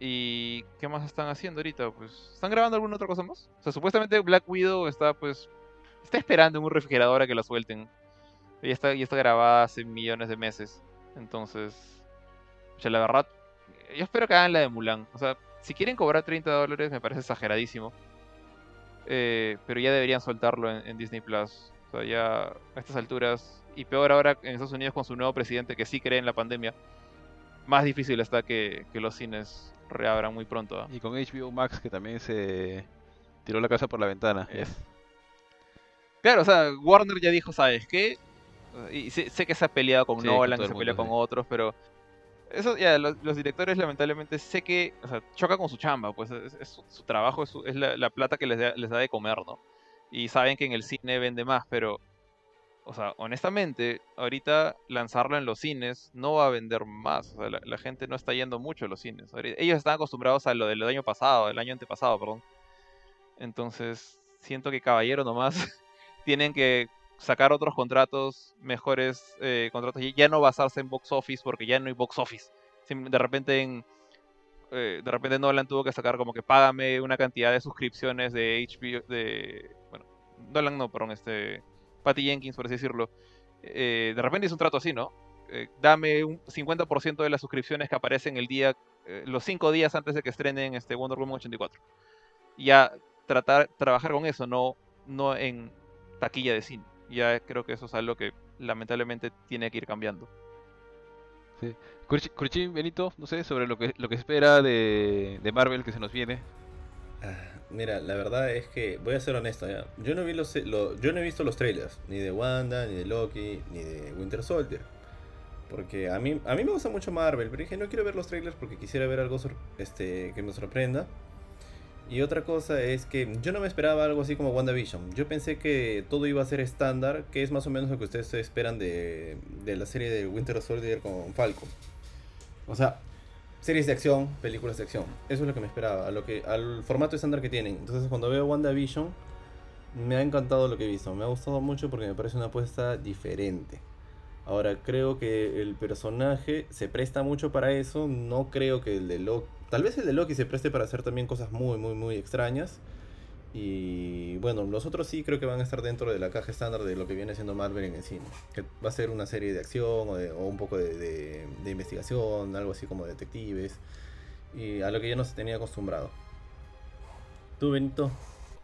¿Y qué más están haciendo ahorita? Pues están grabando alguna otra cosa más. O sea, supuestamente Black Widow está pues está esperando en un refrigerador a que la suelten. Ya está, ya está grabada hace millones de meses. Entonces, o sea, la verdad, yo espero que hagan la de Mulan. O sea, si quieren cobrar 30 dólares me parece exageradísimo. Eh, pero ya deberían soltarlo en, Disney Plus. O sea, ya a estas alturas, y peor ahora en Estados Unidos con su nuevo presidente que sí cree en la pandemia, más difícil está que los cines reabran muy pronto. ¿ah? Y con HBO Max que también se tiró la casa por la ventana. Es- Claro, o sea, Warner ya dijo, ¿sabes qué? Y sé, sé que se ha peleado con Sí, Nolan, que se mundo, con otros, pero eso ya, los, los directores lamentablemente sé que, o sea, choca con su chamba, pues es, es su, su trabajo, es, su- es la, la plata que les da, les da de comer, ¿no? Y saben que en el cine vende más, pero, o sea, honestamente, ahorita lanzarlo en los cines no va a vender más, o sea, la, la gente no está yendo mucho a los cines. Ellos están acostumbrados a lo del año pasado, del año antepasado, perdón. Entonces, siento que Caballero nomás tienen que sacar otros contratos, mejores eh, contratos, y ya no basarse en box office, porque ya no hay box office. De repente en eh, de repente Nolan tuvo que sacar como que págame una cantidad de suscripciones de HBO, de, bueno, Nolan no, perdón, este, Patty Jenkins, por así decirlo. Eh, de repente hizo un trato así, ¿no? Eh, dame un 50% de las suscripciones que aparecen el día, eh, los 5 días antes de que estrenen este Wonder Woman 84. Y ya tratar, trabajar con eso, no, no en taquilla de cine. Ya creo que eso es algo que lamentablemente tiene que ir cambiando. Curchi- Curchín, Benito, no sé, sobre lo que, lo que espera de, de Marvel que se nos viene. Mira, la verdad es que voy a ser honesto ya. Yo no vi los, lo- yo no he visto los trailers, ni de Wanda, ni de Loki, ni de Winter Soldier. Porque a mí, a mí me gusta mucho Marvel, pero dije no quiero ver los trailers porque quisiera ver algo este, que me sorprenda. Y otra cosa es que yo no me esperaba algo así como WandaVision. Yo pensé que todo iba a ser estándar, que es más o menos lo que ustedes esperan de, de la serie de Winter Soldier con Falcon. O sea, series de acción, películas de acción. Eso es lo que me esperaba, al formato estándar que tienen. Entonces cuando veo WandaVision, me ha encantado lo que he visto. Me ha gustado mucho porque me parece una apuesta diferente. Ahora, creo que el personaje se presta mucho para eso. No creo que el de Loki... Tal vez el de Loki se preste para hacer también cosas muy, muy, muy extrañas. Y bueno, los otros sí creo que van a estar dentro de la caja estándar de lo que viene siendo Marvel en el cine. Que va a ser una serie de acción o, de- o un poco de, de- investigación, algo así como detectives. Y a lo que no se tenía acostumbrado. ¿Tú, Benito?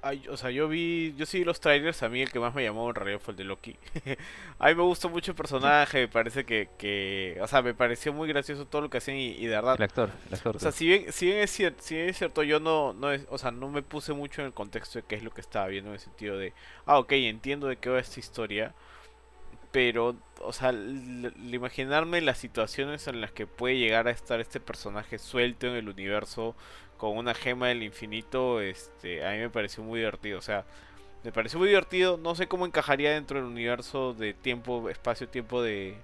Ay, o sea, yo vi, yo sí los trailers, a mí el que más me llamó en realidad fue el de Loki. a mí me gustó mucho el personaje, me parece que, que, o sea, me pareció muy gracioso todo lo que hacían y, y de verdad, El actor, el actor. o sea, si bien, si bien es cierto, si bien es cierto, yo no, no es, o sea, no me puse mucho en el contexto de qué es lo que estaba viendo en el sentido de, ah, ok, entiendo de qué va esta historia, pero, o sea, imaginarme las situaciones en las que puede llegar a estar este personaje suelto en el universo con una gema del infinito, este, a mí me pareció muy divertido, o sea, me pareció muy divertido, no sé cómo encajaría dentro del universo de tiempo, espacio-tiempo de,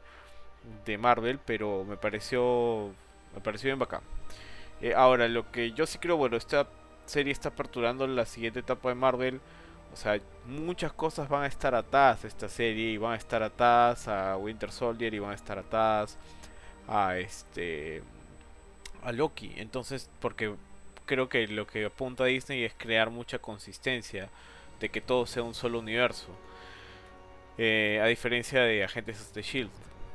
de Marvel, pero me pareció, me pareció bien bacán. Eh, ahora, lo que yo sí creo, bueno, esta serie está aperturando la siguiente etapa de Marvel. O sea, muchas cosas van a estar atadas a esta serie y van a estar atadas a Winter Soldier y van a estar atadas a este a Loki. Entonces, porque creo que lo que apunta Disney es crear mucha consistencia de que todo sea un solo universo. Eh, a diferencia de Agentes de Shield.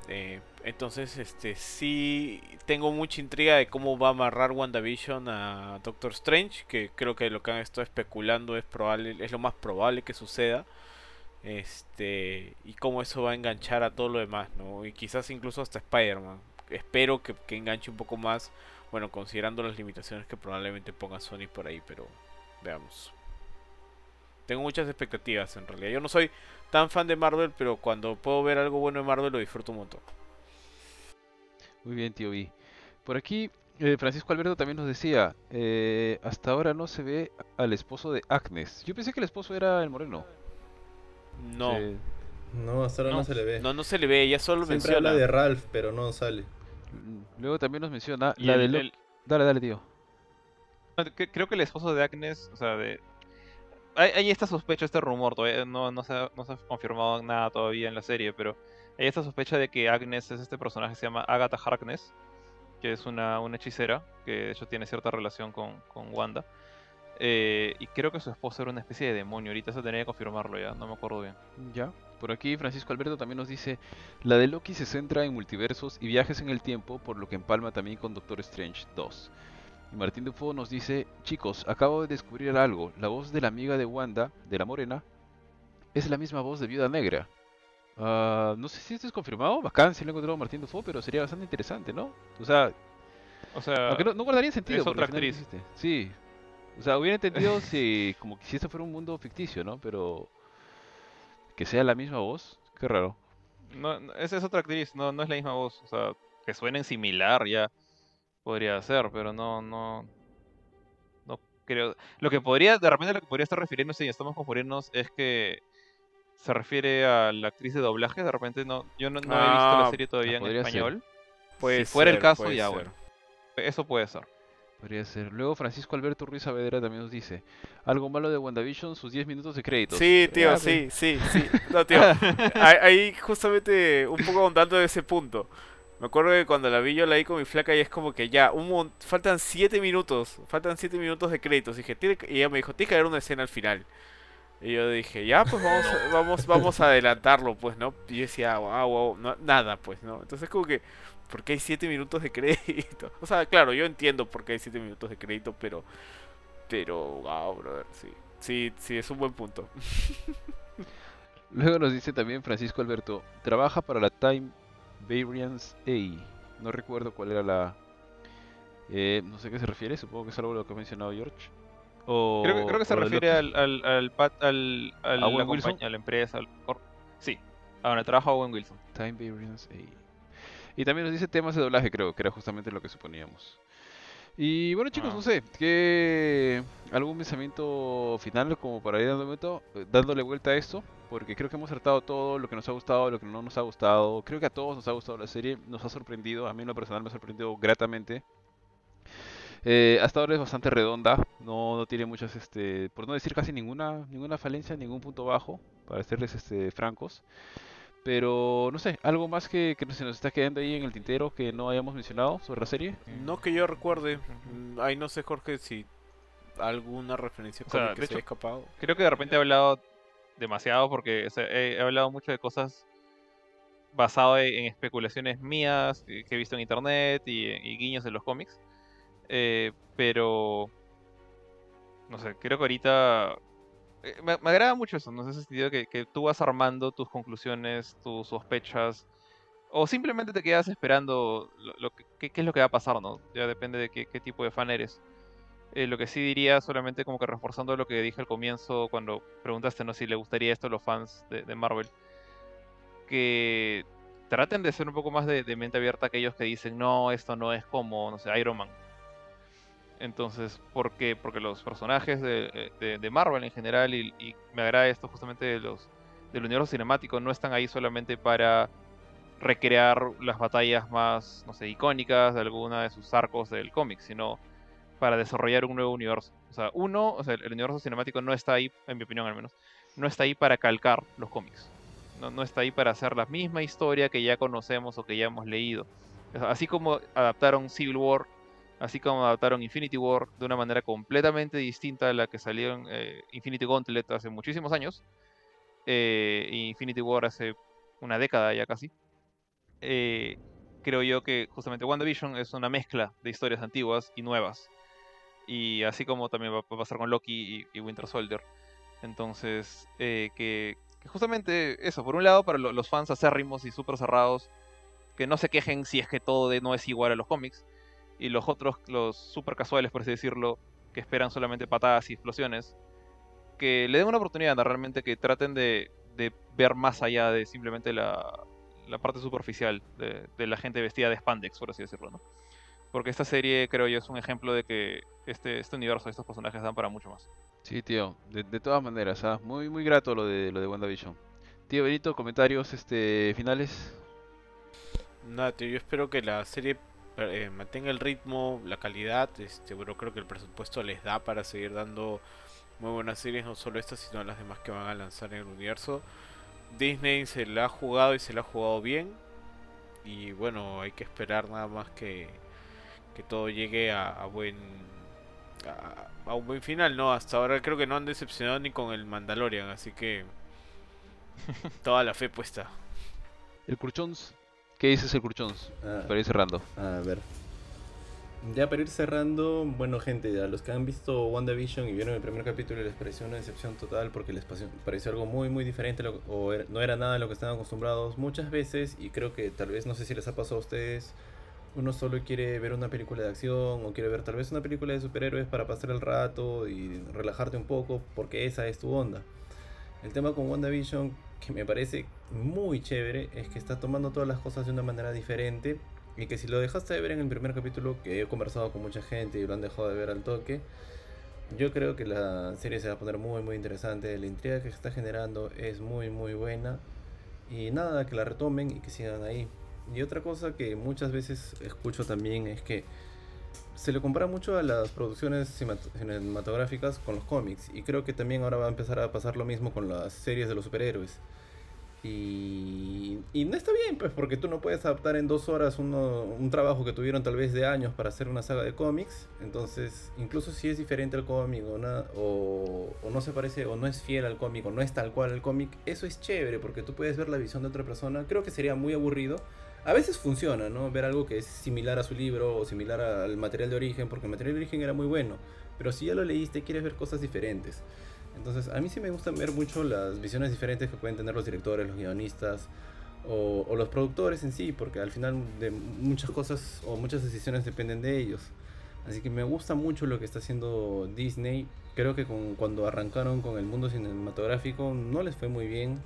Eh, entonces, este sí tengo mucha intriga de cómo va a amarrar WandaVision a Doctor Strange, que creo que lo que han estado especulando es probable, es lo más probable que suceda. Este, y cómo eso va a enganchar a todo lo demás, ¿no? Y quizás incluso hasta Spider-Man. Espero que, que enganche un poco más, bueno, considerando las limitaciones que probablemente ponga Sony por ahí, pero veamos. Tengo muchas expectativas en realidad. Yo no soy tan fan de Marvel, pero cuando puedo ver algo bueno de Marvel lo disfruto un montón. Muy bien, tío B. Por aquí, eh, Francisco Alberto también nos decía, eh, hasta ahora no se ve al esposo de Agnes. Yo pensé que el esposo era el moreno. No, No, hasta ahora no, No, se le ve. no, no se le ve, ella solo Siempre menciona. habla de Ralph, pero no sale. mm, luego también nos menciona la de el- Lo- el- Dale, dale, tío. Cre- Creo que el esposo de Agnes, o sea, de... hay, esta sospecha, este rumor, todavía no, se ha, confirmado nada todavía en la serie, pero hay esta sospecha de que Agnes es este personaje que se llama Agatha Harkness, que es una, una hechicera, que de hecho tiene cierta relación con, con Wanda. Eh, y creo que su esposo era una especie de demonio, ahorita se tenía que confirmarlo ya, no me acuerdo bien. Ya. Por aquí Francisco Alberto también nos dice, la de Loki se centra en multiversos y viajes en el tiempo, por lo que empalma también con Doctor Strange 2. Y Martín Dufo nos dice, chicos, acabo de descubrir algo, la voz de la amiga de Wanda, de la Morena, es la misma voz de Viuda Negra. Ah, no sé si esto es confirmado, bacán si lo ha encontrado Martín Dufo, pero sería bastante interesante, ¿no? O sea, O sea, no, no guardaría sentido. es otra actriz. Sí. O sea, hubiera entendido si, como que si esto fuera un mundo ficticio, ¿no? Pero que sea la misma voz, qué raro. no, no, esa es otra actriz, no, no es la misma voz. O sea, que suenen similar ya podría ser, pero no, no, no creo. Lo que podría, de repente lo que podría estar refiriéndose y estamos confundiéndonos es que se refiere a la actriz de doblaje. De repente no, yo no, no he visto Ah, la serie todavía en español. Puede si fuera el caso, ya ser. bueno. Eso puede ser. Podría ser. Luego Francisco Alberto Ruiz Saavedra también nos dice, algo malo de WandaVision, sus 10 minutos de créditos. Sí, tío, Ah, sí, sí, sí. No, tío. ahí, ahí justamente un poco ahondando en ese punto. Me acuerdo que cuando la vi yo la vi con mi flaca y es como que ya, un faltan 7 minutos, faltan 7 minutos de créditos. Y, dije, y ella me dijo, tiene que haber una escena al final. Y yo dije, ya, pues vamos, vamos, vamos a adelantarlo, pues, ¿no? Y yo decía, wow, wow, no, nada, pues, ¿no? Entonces como que, ¿por qué hay 7 minutos de crédito? O sea, claro, yo entiendo por qué hay 7 minutos de crédito, pero, pero, wow, brother, sí. Sí, sí, es un buen punto. Luego nos dice también Francisco Alberto, trabaja para la Time Variance A. No recuerdo cuál era la... eh, no sé a qué se refiere, supongo que es algo a lo que ha mencionado George. O, Creo que, creo que se refiere al, al, al, al, al- ¿A la Wilson? compañía, a la empresa, al Sí, a donde trabaja Owen Wilson. Time Variance A. Y también nos dice temas de doblaje, creo, que era justamente lo que suponíamos. Y bueno chicos, Ah. no sé, ¿qué algún pensamiento final como para ir dando momento- dándole vuelta a esto? Porque creo que hemos tratado todo lo que nos ha gustado, lo que no nos ha gustado. Creo que a todos nos ha gustado la serie, nos ha sorprendido, a mí en lo personal me ha sorprendido gratamente. Eh, hasta ahora es bastante redonda, no, no tiene muchas, este, por no decir casi ninguna, ninguna falencia, ningún punto bajo, para serles este, francos. Pero no sé, algo más que, que se nos está quedando ahí en el tintero que no hayamos mencionado sobre la serie. No que yo recuerde. mm, Ahí no sé, Jorge, si alguna referencia O sea, de se ha hecho- escapado. Creo que de repente he hablado demasiado porque o sea, he, he hablado mucho de cosas basado en, en especulaciones mías que he visto en internet y, y guiños de los cómics. Eh, pero no sé, creo que ahorita me, me agrada mucho eso, ¿no? Ese sentido que, que tú vas armando tus conclusiones, tus sospechas, o simplemente te quedas esperando lo, lo qué es lo que va a pasar, ¿no? Ya depende de qué, qué tipo de fan eres. Eh, lo que sí diría, solamente como que reforzando lo que dije al comienzo cuando preguntaste, ¿no? Si le gustaría esto a los fans de, de Marvel. Que traten de ser un poco más de, de mente abierta aquellos que dicen, no, esto no es como, no sé, Iron Man. Entonces, ¿por qué? Porque los personajes de, de- Marvel en general, y, y me agrada esto justamente de los, del universo cinemático, no están ahí solamente para recrear las batallas más, no sé, icónicas de alguna de sus arcos del cómic, sino para desarrollar un nuevo universo. O sea, uno, o sea, el universo cinemático no está ahí, en mi opinión al menos, no está ahí para calcar los cómics. No, no está ahí para hacer la misma historia que ya conocemos o que ya hemos leído. Así como adaptaron Civil War, así como adaptaron Infinity War de una manera completamente distinta a la que salió en eh, Infinity Gauntlet hace muchísimos años, eh, Infinity War hace una década ya casi, eh, creo yo que justamente WandaVision es una mezcla de historias antiguas y nuevas. Y así como también va a pasar con Loki y, Winter Soldier. Entonces, eh, que, justamente eso, por un lado, para lo- los fans acérrimos y súper cerrados, que no se quejen si es que todo no es igual a los cómics. Y los otros, los súper casuales, por así decirlo, que esperan solamente patadas y explosiones, que le den una oportunidad, ¿no? realmente que traten de, de ver más allá de simplemente la, la parte superficial de, de la gente vestida de spandex, por así decirlo, ¿no? Porque esta serie, creo yo, es un ejemplo de que este, este universo, estos personajes dan para mucho más. Sí, tío, de, de todas maneras, ah, muy muy grato lo de lo de WandaVision. Tío Benito, comentarios este finales. Nada, tío, yo espero que la serie eh, mantenga el ritmo, la calidad. Este, bueno, creo que el presupuesto les da para seguir dando muy buenas series, no solo estas, sino las demás que van a lanzar en el universo. Disney se la ha jugado y se la ha jugado bien. Y bueno, hay que esperar nada más que, que todo llegue a, buen a, un buen final, ¿no? Hasta ahora creo que no han decepcionado ni con el Mandalorian, así que toda la fe puesta. El Curchons, ¿qué dices el Curchons? Ah. para ir cerrando. A ver. Ya para ir cerrando, bueno gente, a los que han visto WandaVision y vieron el primer capítulo les pareció una decepción total porque les pareció, algo muy muy diferente o no era nada de lo que estaban acostumbrados muchas veces y creo que tal vez no sé si les ha pasado a ustedes, uno solo quiere ver una película de acción o quiere ver tal vez una película de superhéroes para pasar el rato y relajarte un poco porque esa es tu onda. El tema con WandaVision que me parece muy chévere es que está tomando todas las cosas de una manera diferente y que si lo dejaste de ver en el primer capítulo, que he conversado con mucha gente y lo han dejado de ver al toque, yo creo que la serie se va a poner muy muy interesante, la intriga que está generando es muy muy buena y nada, que la retomen y que sigan ahí. Y otra cosa que muchas veces escucho también es que se le compara mucho a las producciones cinematográficas con los cómics y creo que también ahora va a empezar a pasar lo mismo con las series de los superhéroes. Y, y, no está bien, pues, porque tú no puedes adaptar en dos horas un trabajo que tuvieron tal vez de años para hacer una saga de cómics. Entonces, incluso si es diferente al cómic o, o, o, no se parece o no es fiel al cómic o no es tal cual el cómic, eso es chévere porque tú puedes ver la visión de otra persona. Creo que sería muy aburrido. A veces funciona, ¿no? Ver algo que es similar a su libro o similar al material de origen, porque el material de origen era muy bueno. Pero si ya lo leíste, quieres ver cosas diferentes. Entonces, a mí sí me gusta ver mucho las visiones diferentes que pueden tener los directores, los guionistas o, los productores en sí, porque al final de muchas cosas o muchas decisiones dependen de ellos. Así que me gusta mucho lo que está haciendo Disney. Creo que cuando arrancaron con el mundo cinematográfico no les fue muy bien.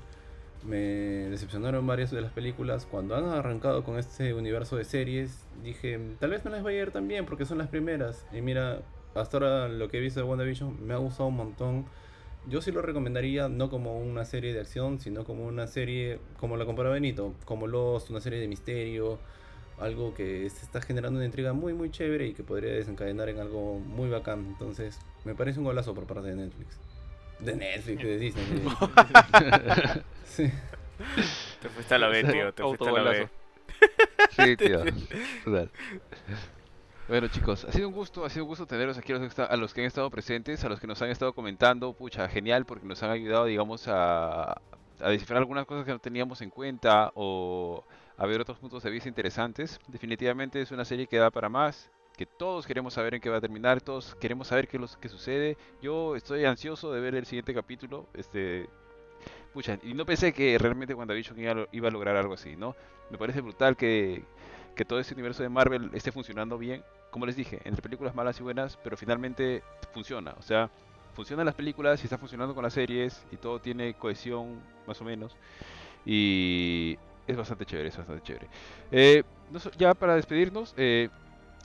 Me decepcionaron varias de las películas. Cuando han arrancado con este universo de series, dije, tal vez no les vaya a ir tan bien porque son las primeras. Y mira, hasta ahora lo que he visto de WandaVision me ha gustado un montón yo sí lo recomendaría no como una serie de acción, sino como una serie, como la compara Benito, como Lost, una serie de misterio, algo que está generando una intriga muy muy chévere y que podría desencadenar en algo muy bacán. Entonces, me parece un golazo por parte de Netflix. De Netflix, de Disney. sí. Te fuiste a la B, tío, te fuiste a la B. Sí, tío. Bueno chicos, ha sido un gusto, ha sido un gusto tenerlos aquí a los, que a los que han estado presentes, a los que nos han estado comentando, pucha, genial porque nos han ayudado, digamos, a, a descifrar algunas cosas que no teníamos en cuenta o a ver otros puntos de vista interesantes. Definitivamente es una serie que da para más, que todos queremos saber en qué va a terminar, todos queremos saber qué, es lo que sucede. Yo estoy ansioso de ver el siguiente capítulo, este... Pucha, y no pensé que realmente dicho que iba a lograr algo así, ¿no? Me parece brutal que que todo este universo de Marvel esté funcionando bien. Como les dije, entre películas malas y buenas, pero finalmente funciona. O sea, funcionan las películas y está funcionando con las series y todo tiene cohesión más o menos. Y es bastante chévere, es bastante chévere. Eh, ya para despedirnos, eh,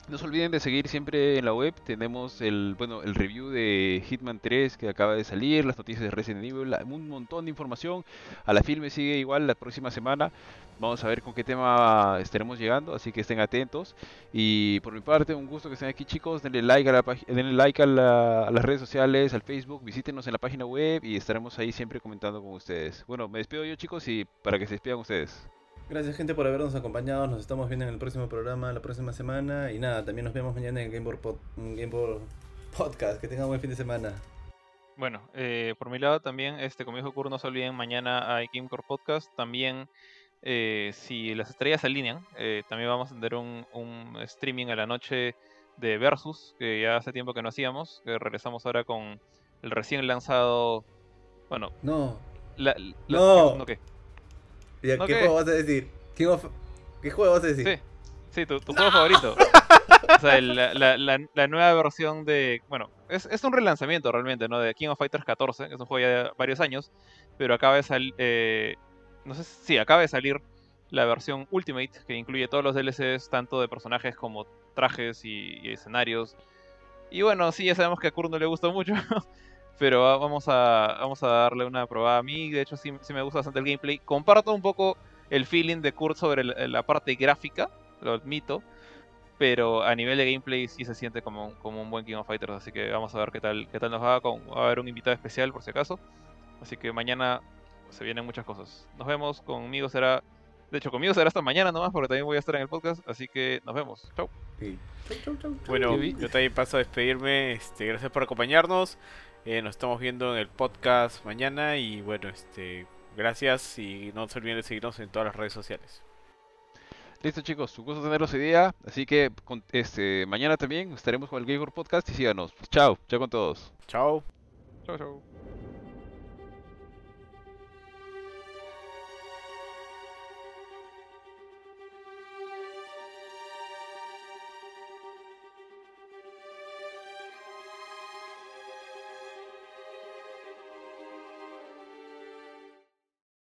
no se olviden de seguir siempre en la web. Tenemos el bueno el review de Hitman 3 que acaba de salir, las noticias de Resident Evil, un montón de información. A la filme sigue igual la próxima semana. Vamos a ver con qué tema estaremos llegando, así que estén atentos. Y por mi parte, un gusto que estén aquí chicos. Denle like a, la denle like a, las redes sociales, al Facebook, visítenos en la página web y estaremos ahí siempre comentando con ustedes. Bueno, me despido yo chicos y para que se despidan ustedes. Gracias gente por habernos acompañado. Nos estamos viendo en el próximo programa la próxima semana. Y nada, también nos vemos mañana en Gameboard, Podcast. Que tengan un buen fin de semana. Bueno, eh, por mi lado también, este, como dijo Kuro, no se olviden, mañana hay Gamecore Podcast. También, eh, si las estrellas se alinean, eh, también vamos a tener un, streaming a la noche de Versus, que ya hace tiempo que no hacíamos. Que regresamos ahora con el recién lanzado. Bueno, no. no. ¿no qué? ¿Qué juego vas a decir? ¿Qué juego vas a decir? Sí, sí tu, juego favorito. o sea, la, la, nueva versión de. Bueno, es, es, un relanzamiento realmente, ¿no? De King of Fighters 14, que es un juego ya de varios años, pero acaba de salir. Eh, no sé si acaba de salir la versión Ultimate, que incluye todos los DLCs, tanto de personajes como trajes y, escenarios. Y bueno, sí, ya sabemos que a Kurt no le gusta mucho, pero vamos a, vamos a darle una probada a mí. De hecho, sí, sí, me gusta bastante el gameplay. Comparto un poco el feeling de Kurt sobre la parte gráfica, lo admito. pero a nivel de gameplay sí se siente como, un- como un buen King of Fighters, así que vamos a ver qué tal, qué tal nos va, con, va a haber un invitado especial por si acaso, así que mañana se vienen muchas cosas. Nos vemos, conmigo será, de hecho conmigo será hasta mañana nomás, porque también voy a estar en el podcast, así que nos vemos. Chau. Sí. Chau, chau, chau, chau. Bueno, yo también paso a despedirme. Este, gracias por acompañarnos. Eh, nos estamos viendo en el podcast mañana y bueno, este, gracias y no se olviden de seguirnos en todas las redes sociales. Listo chicos, un gusto tenerlos hoy día, así que con- este, mañana también estaremos con el Gamer Podcast y síganos. Chao, chao con todos. Chao. Chau, chau.